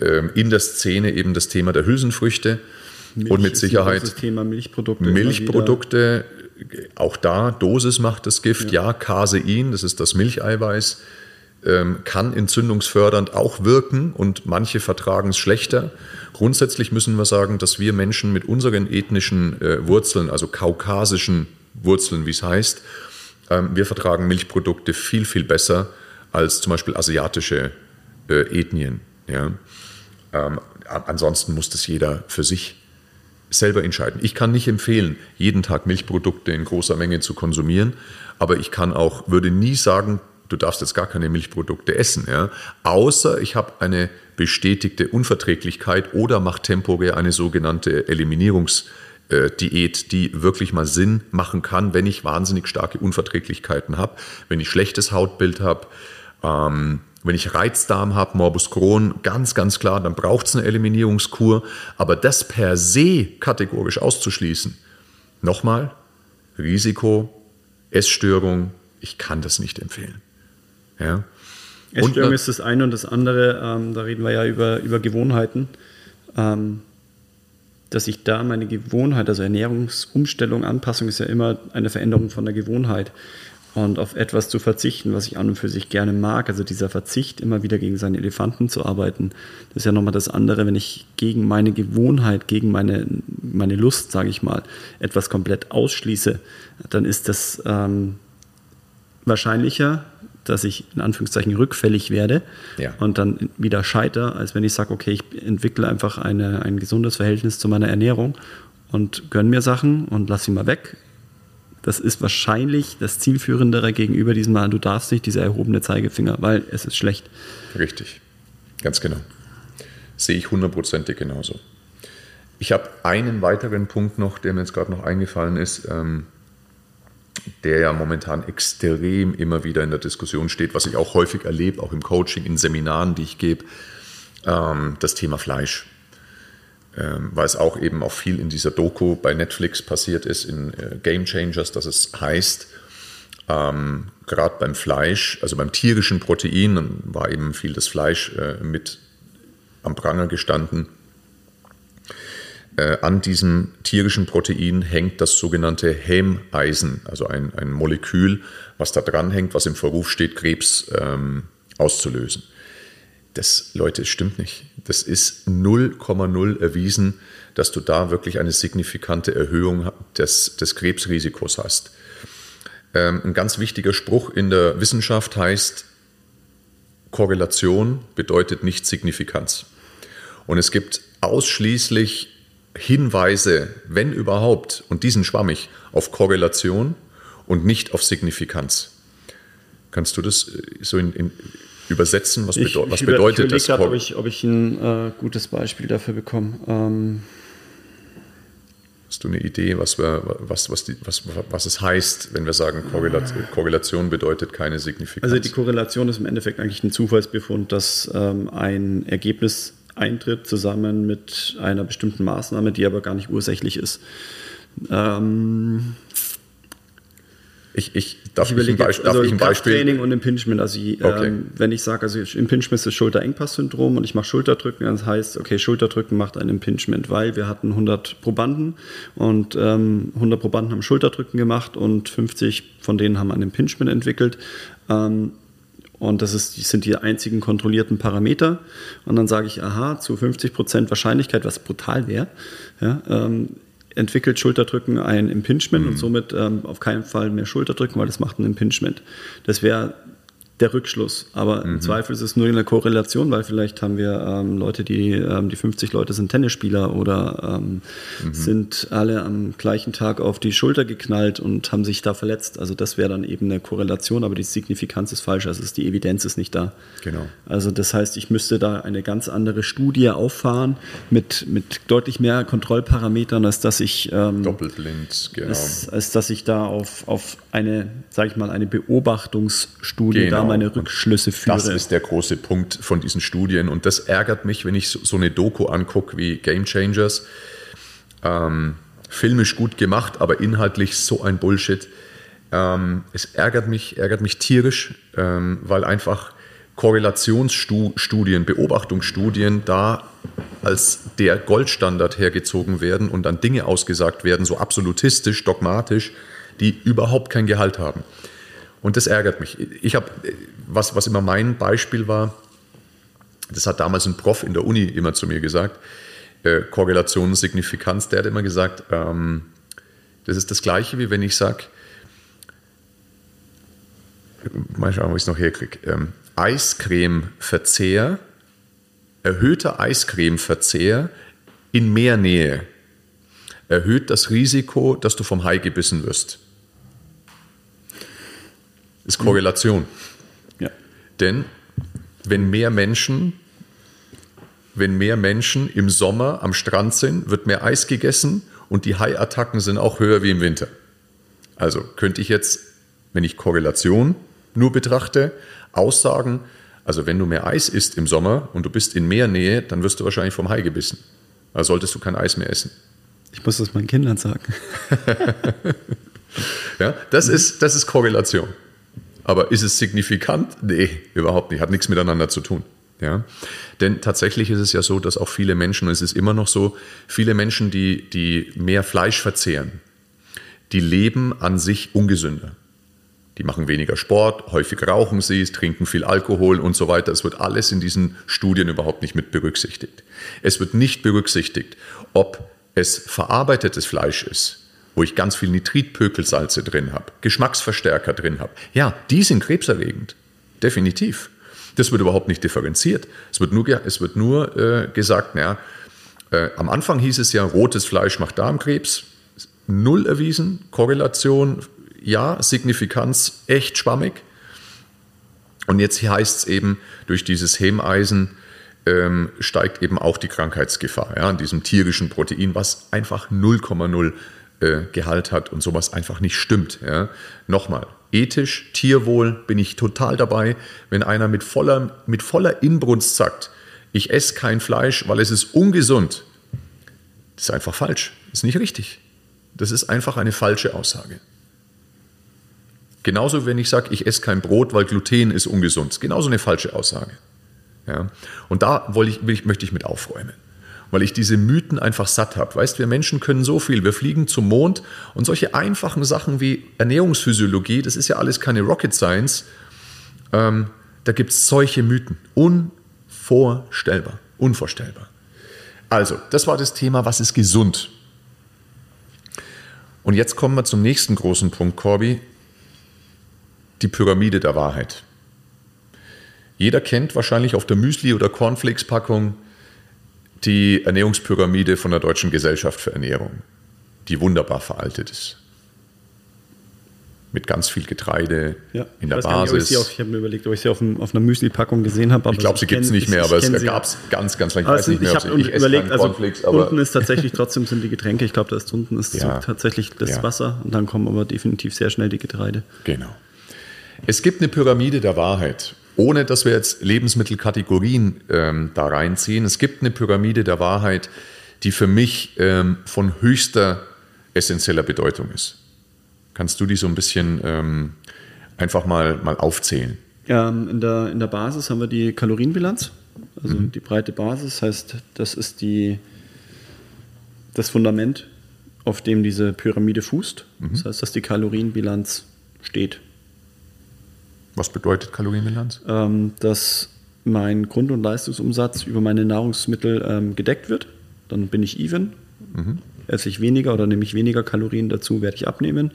ähm, in der Szene eben das Thema der Hülsenfrüchte Milch und mit Sicherheit das Thema Milchprodukte. Milchprodukte, auch da, Dosis macht das Gift, ja, ja Casein, das ist das Milcheiweiß, ähm, kann entzündungsfördernd auch wirken und manche vertragen es schlechter. Grundsätzlich müssen wir sagen, dass wir Menschen mit unseren ethnischen äh, Wurzeln, also kaukasischen Wurzeln, wie es heißt, ähm, wir vertragen Milchprodukte viel, viel besser als zum Beispiel asiatische äh, Ethnien. Ja? Ähm, ansonsten muss das jeder für sich selber entscheiden. Ich kann nicht empfehlen, jeden Tag Milchprodukte in großer Menge zu konsumieren, aber ich kann auch, würde nie sagen, du darfst jetzt gar keine Milchprodukte essen, ja? außer ich habe eine bestätigte Unverträglichkeit oder mache temporär eine sogenannte Eliminierungs- äh, die wirklich mal Sinn machen kann, wenn ich wahnsinnig starke Unverträglichkeiten habe, wenn ich schlechtes Hautbild habe, ähm, wenn ich Reizdarm habe, Morbus Crohn, ganz, ganz klar, dann braucht es eine Eliminierungskur. Aber das per se kategorisch auszuschließen, nochmal, Risiko, Essstörung, ich kann das nicht empfehlen. Ja? Essstörung ist das eine und das andere, ähm, da reden wir ja über, über Gewohnheiten. Ähm, dass ich da meine Gewohnheit, also Ernährungsumstellung, Anpassung ist ja immer eine Veränderung von der Gewohnheit. Und auf etwas zu verzichten, was ich an und für sich gerne mag, also dieser Verzicht, immer wieder gegen seine Elefanten zu arbeiten, das ist ja nochmal das andere, wenn ich gegen meine Gewohnheit, gegen meine, meine Lust, sage ich mal, etwas komplett ausschließe, dann ist das ähm, wahrscheinlicher, dass ich in Anführungszeichen rückfällig werde ja. und dann wieder scheiter, als wenn ich sage, okay, ich entwickle einfach eine, ein gesundes Verhältnis zu meiner Ernährung und gönne mir Sachen und lasse sie mal weg. Das ist wahrscheinlich das Zielführendere gegenüber diesem Mal, du darfst nicht dieser erhobene Zeigefinger, weil es ist schlecht. Richtig, ganz genau. Sehe ich hundertprozentig genauso. Ich habe einen weiteren Punkt noch, der mir jetzt gerade noch eingefallen ist. Ähm, der ja momentan extrem immer wieder in der Diskussion steht, was ich auch häufig erlebe, auch im Coaching, in Seminaren, die ich gebe, ähm, das Thema Fleisch. Ähm, weil es auch eben auch viel in dieser Doku bei Netflix passiert ist, in äh, Game Changers, dass es heißt, ähm, gerade beim Fleisch, also beim tierischen Protein, war eben viel das Fleisch äh, mit am Pranger gestanden, äh, an diesem tierischen Protein hängt das sogenannte Hämeisen, also ein, ein Molekül, was da dran hängt, was im Verruf steht, Krebs ähm, auszulösen. Das, Leute, stimmt nicht. Das ist 0,0 erwiesen, dass du da wirklich eine signifikante Erhöhung des, des Krebsrisikos hast. Ähm, ein ganz wichtiger Spruch in der Wissenschaft heißt, Korrelation bedeutet nicht Signifikanz. Und es gibt ausschließlich Hinweise, wenn überhaupt, und diesen schwammig, auf Korrelation und nicht auf Signifikanz. Kannst du das äh, so in, in übersetzen? Was, bedeu ich, was bedeutet ich das? Grad, ob, ich, ob ich ein äh, gutes Beispiel dafür bekomme. Ähm Hast du eine Idee, was, wir, was, was, die, was, was es heißt, wenn wir sagen, Korrelation, Korrelation bedeutet keine Signifikanz? Also die Korrelation ist im Endeffekt eigentlich ein Zufallsbefund, dass ähm, ein Ergebnis eintritt zusammen mit einer bestimmten Maßnahme, die aber gar nicht ursächlich ist. Ähm, ich, ich, darf, ich, überlege, ich, ein Beispiel, also darf ich ein Beispiel? Training und Impingement. Also okay. ähm, wenn ich sage, also Impingement ist Schulterengpass-Syndrom und ich mache Schulterdrücken, dann heißt, okay, Schulterdrücken macht ein Impingement, weil wir hatten 100 Probanden und ähm, 100 Probanden haben Schulterdrücken gemacht und 50 von denen haben ein Impingement entwickelt. Ähm, und das ist, sind die einzigen kontrollierten Parameter. Und dann sage ich, aha, zu 50% Wahrscheinlichkeit, was brutal wäre, ja, ähm, entwickelt Schulterdrücken ein Impingement mhm. und somit ähm, auf keinen Fall mehr Schulterdrücken, weil das macht ein Impingement. Das wäre der Rückschluss. Aber mhm. im Zweifel ist es nur eine Korrelation, weil vielleicht haben wir ähm, Leute, die, ähm, die 50 Leute sind Tennisspieler oder ähm, mhm. sind alle am gleichen Tag auf die Schulter geknallt und haben sich da verletzt. Also das wäre dann eben eine Korrelation, aber die Signifikanz ist falsch. Also die Evidenz ist nicht da. Genau. Also das heißt, ich müsste da eine ganz andere Studie auffahren mit, mit deutlich mehr Kontrollparametern, als dass ich ähm, doppelblind, genau. Als, als dass ich da auf, auf eine, sage ich mal, eine Beobachtungsstudie genau. da meine Rückschlüsse führe. Das ist der große Punkt von diesen Studien und das ärgert mich, wenn ich so eine Doku angucke wie Game Changers. Ähm, filmisch gut gemacht, aber inhaltlich so ein Bullshit. Ähm, es ärgert mich, ärgert mich tierisch, ähm, weil einfach Korrelationsstudien, Beobachtungsstudien da als der Goldstandard hergezogen werden und dann Dinge ausgesagt werden, so absolutistisch, dogmatisch, die überhaupt kein Gehalt haben. Und das ärgert mich. Ich habe, was, was immer mein Beispiel war, das hat damals ein Prof in der Uni immer zu mir gesagt, äh, Korrelation, Signifikanz, der hat immer gesagt, ähm, das ist das Gleiche, wie wenn ich sage, mal schauen, wo ich es noch herkriege, ähm, Eiscremeverzehr, erhöhter Eiscremeverzehr in Meernähe erhöht das Risiko, dass du vom Hai gebissen wirst ist Korrelation. Ja. Denn wenn mehr Menschen, wenn mehr Menschen im Sommer am Strand sind, wird mehr Eis gegessen und die Haiattacken sind auch höher wie im Winter. Also könnte ich jetzt, wenn ich Korrelation nur betrachte, aussagen, also wenn du mehr Eis isst im Sommer und du bist in mehr Nähe, dann wirst du wahrscheinlich vom Hai gebissen. Also solltest du kein Eis mehr essen. Ich muss das meinen Kindern sagen. ja, das ist, das ist Korrelation. Aber ist es signifikant? Nee, überhaupt nicht. Hat nichts miteinander zu tun. Ja? Denn tatsächlich ist es ja so, dass auch viele Menschen, und es ist immer noch so, viele Menschen, die, die mehr Fleisch verzehren, die leben an sich ungesünder. Die machen weniger Sport, häufig rauchen sie, trinken viel Alkohol und so weiter. Es wird alles in diesen Studien überhaupt nicht mit berücksichtigt. Es wird nicht berücksichtigt, ob es verarbeitetes Fleisch ist, wo ich ganz viel Nitritpökelsalze drin habe, Geschmacksverstärker drin habe. Ja, die sind krebserregend. Definitiv. Das wird überhaupt nicht differenziert. Es wird nur, es wird nur äh, gesagt, naja, äh, am Anfang hieß es ja, rotes Fleisch macht Darmkrebs. Null erwiesen, Korrelation, ja, Signifikanz echt schwammig. Und jetzt heißt es eben, durch dieses Hemeisen ähm, steigt eben auch die Krankheitsgefahr ja, an diesem tierischen Protein, was einfach 0,0 äh, Gehalt hat und sowas einfach nicht stimmt. Ja. Nochmal, ethisch, Tierwohl bin ich total dabei, wenn einer mit voller, mit voller Inbrunst sagt, ich esse kein Fleisch, weil es ist ungesund. Das ist einfach falsch. Das ist nicht richtig. Das ist einfach eine falsche Aussage. Genauso, wenn ich sage, ich esse kein Brot, weil Gluten ist ungesund. Ist genauso eine falsche Aussage. Ja? Und da ich, möchte ich mit aufräumen weil ich diese Mythen einfach satt habe. Weißt, wir Menschen können so viel. Wir fliegen zum Mond und solche einfachen Sachen wie Ernährungsphysiologie, das ist ja alles keine Rocket Science. Ähm, da gibt es solche Mythen. Unvorstellbar. Unvorstellbar. Also, das war das Thema, was ist gesund? Und jetzt kommen wir zum nächsten großen Punkt, Corby. Die Pyramide der Wahrheit. Jeder kennt wahrscheinlich auf der Müsli- oder Cornflakes-Packung die Ernährungspyramide von der Deutschen Gesellschaft für Ernährung, die wunderbar veraltet ist. mit ganz viel Getreide Ja. in der Ich gar nicht, ich Basis. Ich habe mir überlegt, ob ich sie auf, auf einer Müsli-Packung gesehen habe. ich glaube, sie gibt es nicht ich- mehr, ich aber es gab es ganz, ganz lange. Ich Aber weiß nicht mehr, ich ob sie, habe ich überlegt, also unten ist tatsächlich trotzdem sind die Getränke. Ich glaube, da ist unten ist Ja. so tatsächlich das Ja. Wasser und dann kommen aber definitiv sehr schnell die Getreide. Genau. Es gibt eine Pyramide der Wahrheit. Ohne dass wir jetzt Lebensmittelkategorien ähm, da reinziehen. Es gibt eine Pyramide der Wahrheit, die für mich ähm, von höchster essentieller Bedeutung ist. Kannst du die so ein bisschen ähm, einfach mal, mal aufzählen? Ähm, in, der, in der Basis haben wir die Kalorienbilanz, also die breite Basis, heißt, das ist die, das Fundament, auf dem diese Pyramide fußt. Das heißt, dass die Kalorienbilanz steht. Was bedeutet Kalorienbilanz? ähm, dass mein Grund- und Leistungsumsatz über meine Nahrungsmittel ähm, gedeckt wird. Dann bin ich even. Esse ich weniger oder nehme ich weniger Kalorien dazu, werde ich abnehmen.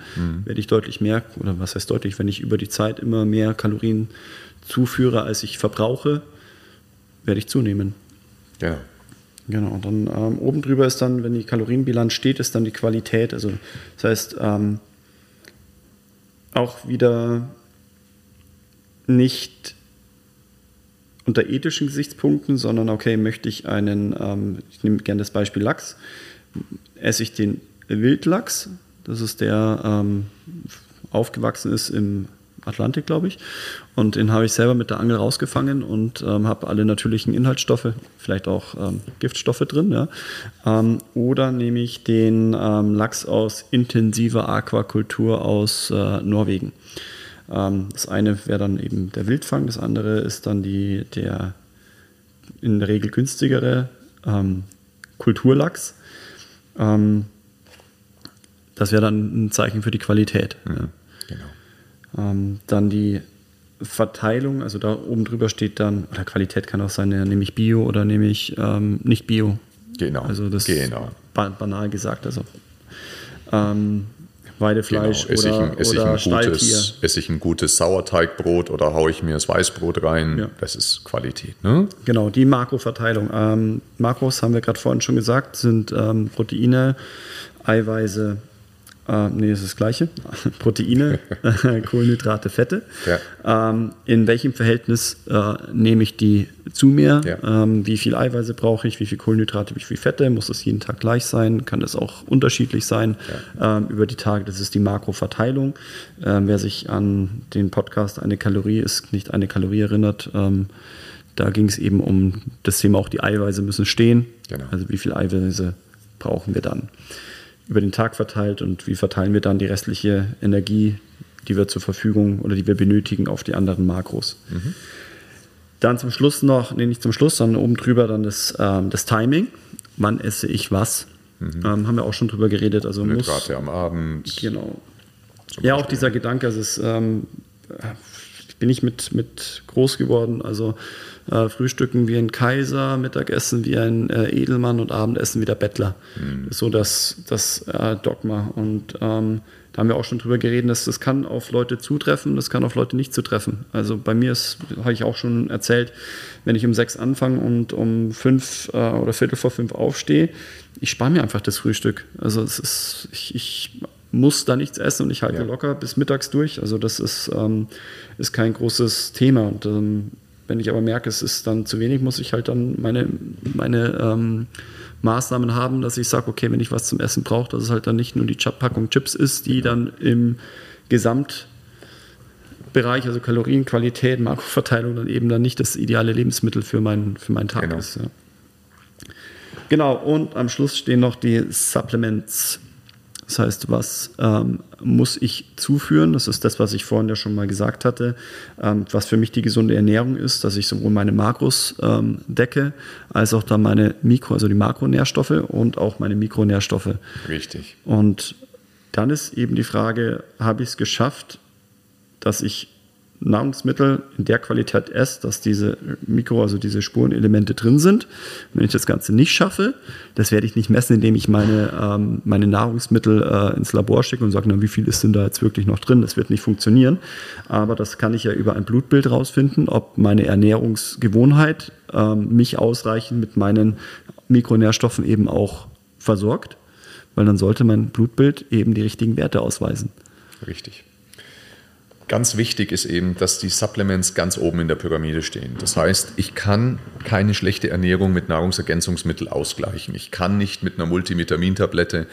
Werde ich deutlich mehr, oder was heißt deutlich, wenn ich über die Zeit immer mehr Kalorien zuführe, als ich verbrauche, werde ich zunehmen. Ja. Genau, dann ähm, oben drüber ist dann, wenn die Kalorienbilanz steht, ist dann die Qualität. Also das heißt, ähm, auch wieder nicht unter ethischen Gesichtspunkten, sondern okay, möchte ich einen, ähm, ich nehme gerne das Beispiel Lachs, esse ich den Wildlachs, das ist der ähm, aufgewachsen ist im Atlantik, glaube ich. Und den habe ich selber mit der Angel rausgefangen und ähm, habe alle natürlichen Inhaltsstoffe, vielleicht auch ähm, Giftstoffe drin. Ja. Ähm, oder nehme ich den ähm, Lachs aus intensiver Aquakultur aus äh, Norwegen. Ähm, das eine wäre dann eben der Wildfang, das andere ist dann die, der in der Regel günstigere ähm, Kulturlachs. Ähm, das wäre dann ein Zeichen für die Qualität. Ja. Genau. Ähm, dann die Verteilung, also da oben drüber steht dann, oder Qualität kann auch sein, ja, nehme ich Bio oder nehme ich ähm, nicht Bio. Genau. Also das Genau. ba banal gesagt, also ähm, Weidefleisch Genau. Ich, oder, ein, esse, ich oder ein Stalltier. gutes, esse ich ein gutes Sauerteigbrot oder haue ich mir das Weißbrot rein? Ja. Das ist Qualität. Ne? Genau, die Makroverteilung. Ähm, Makros haben wir gerade vorhin schon gesagt, sind ähm, Proteine, Eiweiße, äh, nee, das ist das gleiche. Proteine, Kohlenhydrate, Fette. Ähm, in welchem Verhältnis äh, nehme ich die zu mir? Ja. Ähm, wie viel Eiweiße brauche ich? Wie viel Kohlenhydrate? Wie viel Fette? Muss das jeden Tag gleich sein? Kann das auch unterschiedlich sein ähm, über die Tage? Das ist die Makroverteilung. Ähm, wer sich an den Podcast Eine Kalorie ist nicht eine Kalorie erinnert, ähm, da ging es eben um das Thema auch die Eiweiße müssen stehen. Genau. Also wie viel Eiweiße brauchen wir dann über den Tag verteilt und wie verteilen wir dann die restliche Energie, die wir zur Verfügung oder die wir benötigen, auf die anderen Makros. Dann zum Schluss noch, nee, nicht zum Schluss, sondern oben drüber dann das, ähm, das Timing. Wann esse ich was? Ähm, haben wir auch schon drüber geredet. Also muss, am Abend. Genau. Ja, auch dieser Gedanke, also es, ähm, bin ich mit, mit groß geworden. Also äh, Frühstücken wie ein Kaiser, Mittagessen wie ein äh, Edelmann und Abendessen wie der Bettler. Das ist so das, das äh, Dogma. Und ähm, da haben wir auch schon drüber geredet, dass das kann auf Leute zutreffen, das kann auf Leute nicht zutreffen. Also bei mir ist, habe ich auch schon erzählt, wenn ich um sechs anfange und um fünf äh, oder Viertel vor fünf aufstehe, ich spare mir einfach das Frühstück. Also es ist, ich, ich muss da nichts essen und ich halte Ja. locker bis mittags durch. Also das ist, ähm, ist kein großes Thema. Und ähm, wenn ich aber merke, es ist dann zu wenig, muss ich halt dann meine, meine ähm, Maßnahmen haben, dass ich sage, okay, wenn ich was zum Essen brauche, dass es halt dann nicht nur die Packung Chips ist, die dann im Gesamtbereich, also Kalorien, Qualität, Makroverteilung, dann eben dann nicht das ideale Lebensmittel für, mein, für meinen Tag Genau. ist. Ja. Genau, und am Schluss stehen noch die Supplements. Das heißt, was ähm, muss ich zuführen? Das ist das, was ich vorhin ja schon mal gesagt hatte. Ähm, was für mich die gesunde Ernährung ist, dass ich sowohl meine Makros ähm, decke, als auch dann meine Mikro, also die Makronährstoffe und auch meine Mikronährstoffe. Richtig. Und dann ist eben die Frage, habe ich es geschafft, dass ich Nahrungsmittel in der Qualität esse, dass diese Mikro, also diese Spurenelemente drin sind. Wenn ich das Ganze nicht schaffe, das werde ich nicht messen, indem ich meine, ähm, meine Nahrungsmittel äh, ins Labor schicke und sage, na, wie viel ist denn da jetzt wirklich noch drin? Das wird nicht funktionieren. Aber das kann ich ja über ein Blutbild rausfinden, ob meine Ernährungsgewohnheit ähm, mich ausreichend mit meinen Mikronährstoffen eben auch versorgt, weil dann sollte mein Blutbild eben die richtigen Werte ausweisen. Richtig. Ganz wichtig ist eben, dass die Supplements ganz oben in der Pyramide stehen. Das heißt, ich kann keine schlechte Ernährung mit Nahrungsergänzungsmitteln ausgleichen. Ich kann nicht mit einer Multivitamintablette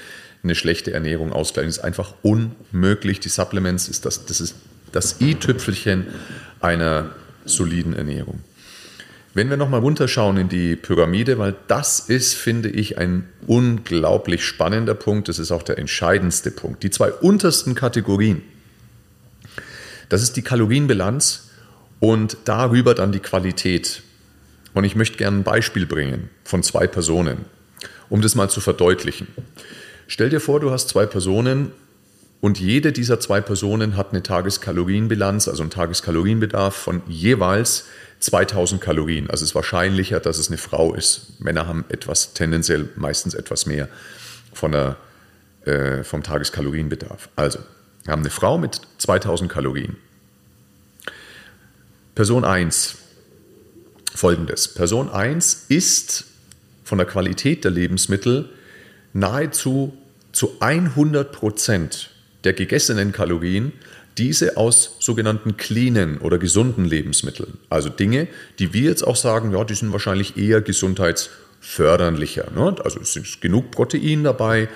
eine schlechte Ernährung ausgleichen. Das ist einfach unmöglich. Die Supplements ist das, das ist das i-Tüpfelchen einer soliden Ernährung. Wenn wir nochmal runterschauen in die Pyramide, weil das ist, finde ich, ein unglaublich spannender Punkt. Das ist auch der entscheidendste Punkt. Die zwei untersten Kategorien, das ist die Kalorienbilanz und darüber dann die Qualität. Und ich möchte gerne ein Beispiel bringen von zwei Personen, um das mal zu verdeutlichen. Stell dir vor, du hast zwei Personen und jede dieser zwei Personen hat eine Tageskalorienbilanz, also einen Tageskalorienbedarf von jeweils 2000 Kalorien. Also es ist wahrscheinlicher, dass es eine Frau ist. Männer haben etwas, tendenziell meistens etwas mehr von der, äh, vom Tageskalorienbedarf. Also, wir haben eine Frau mit 2000 Kalorien. Person 1. Folgendes. Person 1 ist von der Qualität der Lebensmittel nahezu zu 100 Prozent der gegessenen Kalorien diese aus sogenannten cleanen oder gesunden Lebensmitteln. Also Dinge, die wir jetzt auch sagen, ja, die sind wahrscheinlich eher gesundheitsförderlicher. Ne? Also es ist genug Protein dabei,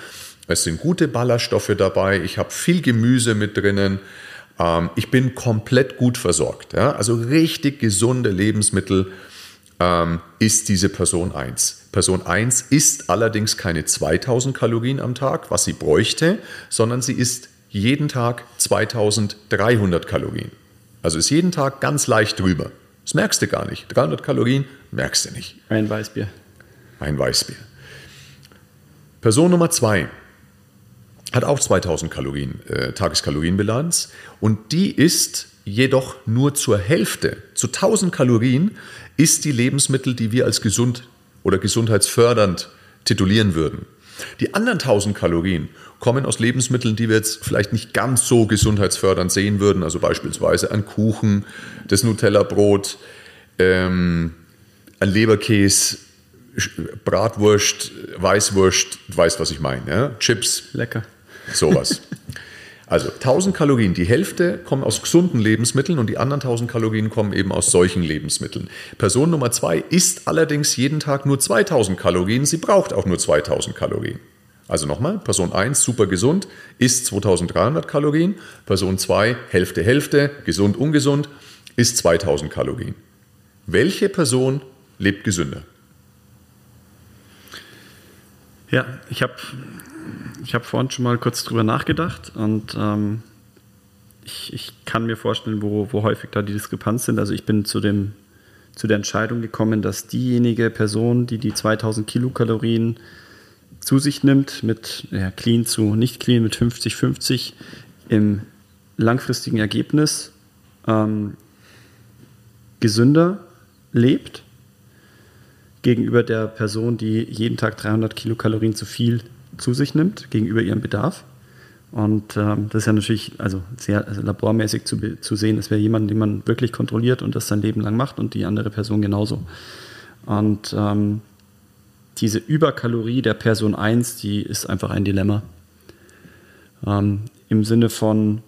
es sind gute Ballaststoffe dabei, ich habe viel Gemüse mit drinnen, ähm, ich bin komplett gut versorgt. Ja? Also richtig gesunde Lebensmittel ähm, ist diese Person 1. Person 1 isst allerdings keine 2000 Kalorien am Tag, was sie bräuchte, sondern sie isst jeden Tag 2300 Kalorien. Also ist jeden Tag ganz leicht drüber. Das merkst du gar nicht. 300 Kalorien merkst du nicht. Ein Weißbier. Ein Weißbier. Person Nummer 2 hat auch 2000 Kalorien, äh, Tageskalorienbilanz und die ist jedoch nur zur Hälfte, zu 1000 Kalorien, ist die Lebensmittel, die wir als gesund oder gesundheitsfördernd titulieren würden. Die anderen 1000 Kalorien kommen aus Lebensmitteln, die wir jetzt vielleicht nicht ganz so gesundheitsfördernd sehen würden, also beispielsweise ein Kuchen, das Nutella-Brot, ähm, ein Leberkäse, Bratwurst, Weißwurst, du weißt, was ich meine, ja? Chips. Lecker. Sowas. Also 1000 Kalorien, die Hälfte kommen aus gesunden Lebensmitteln und die anderen 1000 Kalorien kommen eben aus solchen Lebensmitteln. Person Nummer zwei isst allerdings jeden Tag nur 2000 Kalorien, sie braucht auch nur 2000 Kalorien. Also nochmal, Person 1 super gesund, isst 2300 Kalorien, Person 2 Hälfte Hälfte, gesund ungesund, isst 2000 Kalorien. Welche Person lebt gesünder? Ja, ich habe ich habe vorhin schon mal kurz drüber nachgedacht und ähm, ich, ich, kann mir vorstellen, wo, wo häufig da die Diskrepanz sind. Also ich bin zu, dem, zu der Entscheidung gekommen, dass diejenige Person, die die 2000 Kilokalorien zu sich nimmt, mit ja, clean zu nicht clean, mit 50-50 im langfristigen Ergebnis ähm, gesünder lebt gegenüber der Person, die jeden Tag 300 Kilokalorien zu viel zu sich nimmt gegenüber ihrem Bedarf. Und ähm, das ist ja natürlich also sehr also labormäßig zu, zu sehen. Das wäre jemand, den man wirklich kontrolliert und das sein Leben lang macht und die andere Person genauso. Und ähm, diese Überkalorie der Person 1, die ist einfach ein Dilemma. Ähm, Im Sinne von,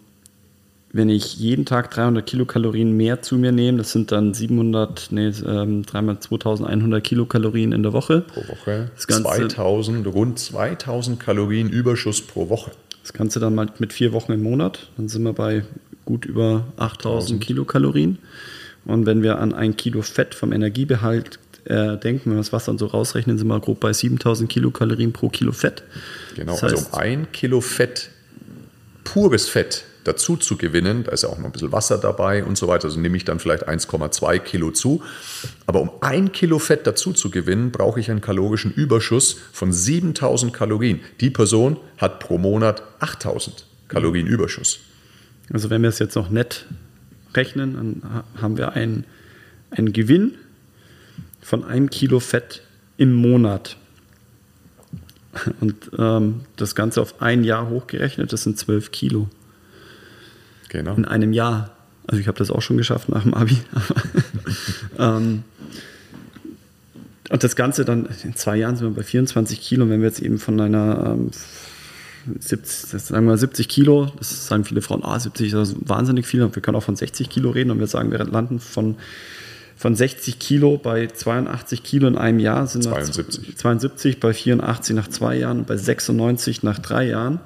wenn ich jeden Tag 300 Kilokalorien mehr zu mir nehme, das sind dann 700, nee, ähm, dreimal 2100 Kilokalorien in der Woche. Pro Woche. Das Ganze, 2000, rund 2000 Kalorien Überschuss pro Woche. Das Ganze dann mal mit vier Wochen im Monat, dann sind wir bei gut über 8000 Kilokalorien. Und wenn wir an ein Kilo Fett vom Energiebehalt äh, denken, wenn wir das Wasser dann so rausrechnen, sind wir grob bei 7000 Kilokalorien pro Kilo Fett. Genau, das heißt, also um ein Kilo Fett, pures Fett, dazu zu gewinnen. Da ist ja auch noch ein bisschen Wasser dabei und so weiter. Also nehme ich dann vielleicht 1,2 Kilo zu. Aber um ein Kilo Fett dazu zu gewinnen, brauche ich einen kalorischen Überschuss von 7000 Kalorien. Die Person hat pro Monat 8000 Kalorien Überschuss. Also wenn wir es jetzt noch nett rechnen, dann haben wir einen, einen Gewinn von einem Kilo Fett im Monat. Und ähm, das Ganze auf ein Jahr hochgerechnet, das sind 12 Kilo. Genau. In einem Jahr. Also ich habe das auch schon geschafft nach dem Abi. ähm, und das Ganze dann, in zwei Jahren sind wir bei 24 Kilo. Wenn wir jetzt eben von einer ähm, 70, sagen wir 70 Kilo, das sagen viele Frauen, ah, 70 ist wahnsinnig viel. Und wir können auch von 60 Kilo reden und wir sagen, wir landen von, von 60 Kilo bei 82 Kilo in einem Jahr, sind 72. 72 bei 84 nach zwei Jahren und bei 96 nach drei Jahren.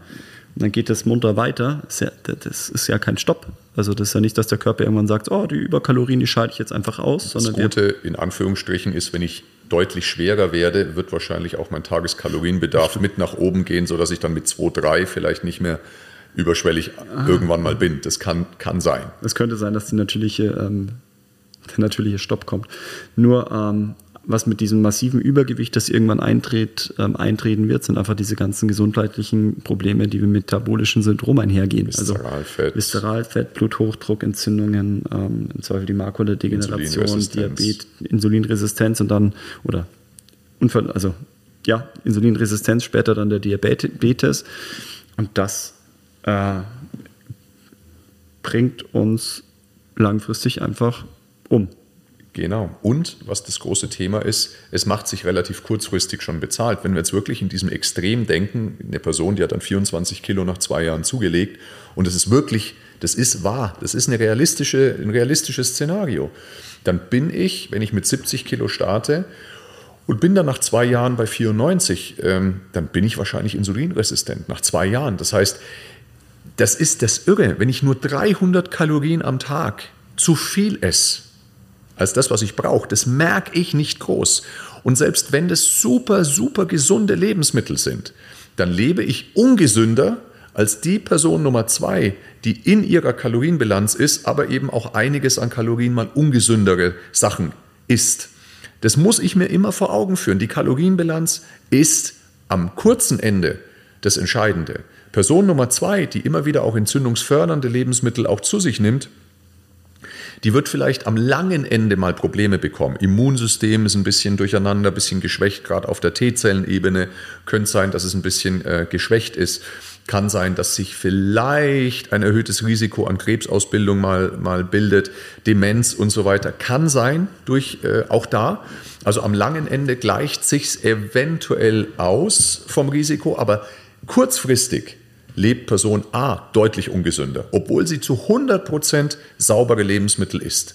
Und dann geht es munter weiter. Das ist, ja, das ist ja kein Stopp. Also das ist ja nicht, dass der Körper irgendwann sagt, oh, die Überkalorien, die schalte ich jetzt einfach aus. Das Gute in Anführungsstrichen ist, wenn ich deutlich schwerer werde, wird wahrscheinlich auch mein Tageskalorienbedarf mit nach oben gehen, sodass ich dann mit 2, 3 vielleicht nicht mehr überschwellig ah. irgendwann mal bin. Das kann, kann sein. Es könnte sein, dass die natürliche, ähm, der natürliche Stopp kommt. Nur ähm, was mit diesem massiven Übergewicht, das irgendwann eintritt, ähm, eintreten wird, sind einfach diese ganzen gesundheitlichen Probleme, die mit metabolischen Syndrom einhergehen. Viszeralfett. Also Viszeralfett, Bluthochdruck, Entzündungen, ähm, im Zweifel die Makuladegeneration, Diabetes, Insulinresistenz und dann, oder Unfall, also ja, Insulinresistenz, später dann der Diabetes. Und das äh, bringt uns langfristig einfach um. Genau. Und was das große Thema ist, es macht sich relativ kurzfristig schon bezahlt. Wenn wir jetzt wirklich in diesem Extrem denken, eine Person, die hat dann 24 Kilo nach zwei Jahren zugelegt und es ist wirklich, das ist wahr, das ist eine realistische, ein realistisches Szenario, dann bin ich, wenn ich mit 70 Kilo starte und bin dann nach zwei Jahren bei 94, ähm, dann bin ich wahrscheinlich insulinresistent nach zwei Jahren. Das heißt, das ist das Irre, wenn ich nur 300 Kalorien am Tag zu viel esse als das, was ich brauche. Das merke ich nicht groß. Und selbst wenn das super, super gesunde Lebensmittel sind, dann lebe ich ungesünder als die Person Nummer zwei, die in ihrer Kalorienbilanz ist, aber eben auch einiges an Kalorien mal ungesündere Sachen isst. Das muss ich mir immer vor Augen führen. Die Kalorienbilanz ist am kurzen Ende das Entscheidende. Person Nummer zwei, die immer wieder auch entzündungsfördernde Lebensmittel auch zu sich nimmt, die wird vielleicht am langen Ende mal Probleme bekommen. Immunsystem ist ein bisschen durcheinander, ein bisschen geschwächt, gerade auf der T-Zellenebene. Könnte sein, dass es ein bisschen äh, geschwächt ist. Kann sein, dass sich vielleicht ein erhöhtes Risiko an Krebsausbildung mal, mal bildet, Demenz und so weiter. Kann sein, durch äh, auch da. Also am langen Ende gleicht sich eventuell aus vom Risiko, aber kurzfristig lebt Person A deutlich ungesünder, obwohl sie zu 100% saubere Lebensmittel isst.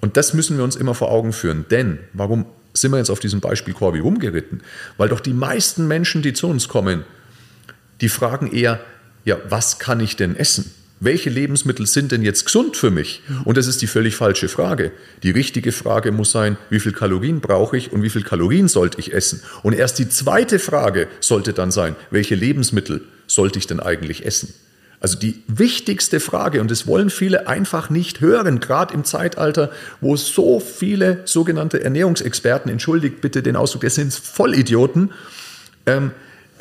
Und das müssen wir uns immer vor Augen führen. Denn, warum sind wir jetzt auf diesem Beispiel Corby rumgeritten? Weil doch die meisten Menschen, die zu uns kommen, die fragen eher, ja, was kann ich denn essen? welche Lebensmittel sind denn jetzt gesund für mich? Und das ist die völlig falsche Frage. Die richtige Frage muss sein, wie viel Kalorien brauche ich und wie viel Kalorien sollte ich essen? Und erst die zweite Frage sollte dann sein, welche Lebensmittel sollte ich denn eigentlich essen? Also die wichtigste Frage, und das wollen viele einfach nicht hören, gerade im Zeitalter, wo so viele sogenannte Ernährungsexperten, entschuldigt bitte den Ausdruck, das sind Vollidioten, ähm,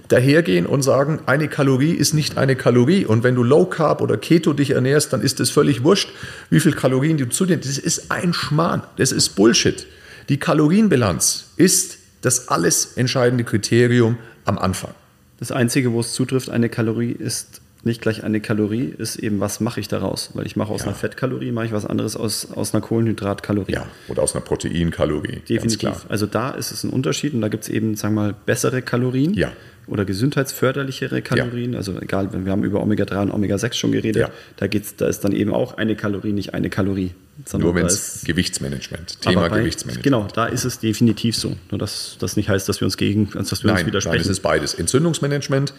dahergehen und sagen, eine Kalorie ist nicht eine Kalorie. Und wenn du Low Carb oder Keto dich ernährst, dann ist es völlig wurscht, wie viel Kalorien du zu dir. Das ist ein Schmarrn. Das ist Bullshit. Die Kalorienbilanz ist das alles entscheidende Kriterium am Anfang. Das Einzige, wo es zutrifft, eine Kalorie ist nicht gleich eine Kalorie, ist eben, was mache ich daraus? Weil ich mache aus ja. einer Fettkalorie, mache ich was anderes aus, aus einer Kohlenhydratkalorie. Ja, oder aus einer Proteinkalorie. Definitiv. Also da ist es ein Unterschied und da gibt es eben, sagen wir mal, bessere Kalorien. Ja oder gesundheitsförderlichere Kalorien. Ja. Also egal, wir haben über Omega-3 und Omega-6 schon geredet. Ja. Da, geht's, da ist dann eben auch eine Kalorie, nicht eine Kalorie. Nur wenn es Gewichtsmanagement, Thema bei, Gewichtsmanagement. Genau, da ist es definitiv so. Nur dass das nicht heißt, dass wir uns gegen, dass wir nein, uns widersprechen. Nein, es ist beides. Entzündungsmanagement,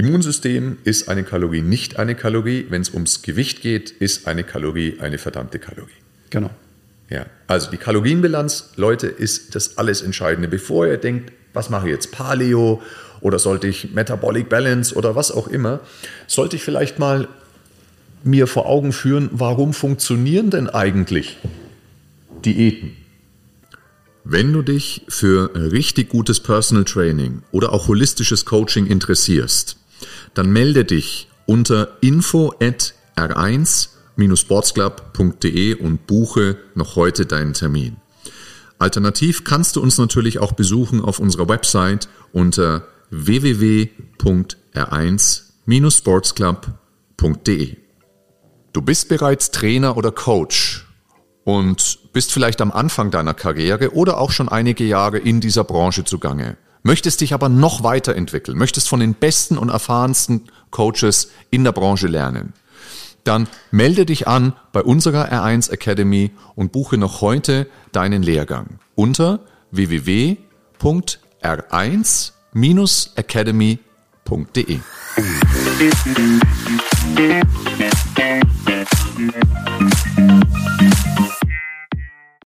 Immunsystem ist eine Kalorie nicht eine Kalorie. Wenn es ums Gewicht geht, ist eine Kalorie eine verdammte Kalorie. Genau. Ja, also die Kalorienbilanz, Leute, ist das alles Entscheidende. Bevor ihr denkt, was mache ich jetzt? Paleo oder sollte ich Metabolic Balance oder was auch immer, sollte ich vielleicht mal mir vor Augen führen, warum funktionieren denn eigentlich Diäten? Wenn du dich für richtig gutes Personal Training oder auch holistisches Coaching interessierst, dann melde dich unter info at r1-sportsclub.de und buche noch heute deinen Termin. Alternativ kannst du uns natürlich auch besuchen auf unserer Website unter www.r1-sportsclub.de. Du bist bereits Trainer oder Coach und bist vielleicht am Anfang deiner Karriere oder auch schon einige Jahre in dieser Branche zugange. Möchtest dich aber noch weiterentwickeln, möchtest von den besten und erfahrensten Coaches in der Branche lernen, dann melde dich an bei unserer R1 Academy und buche noch heute deinen Lehrgang unter www.r1-academy.de.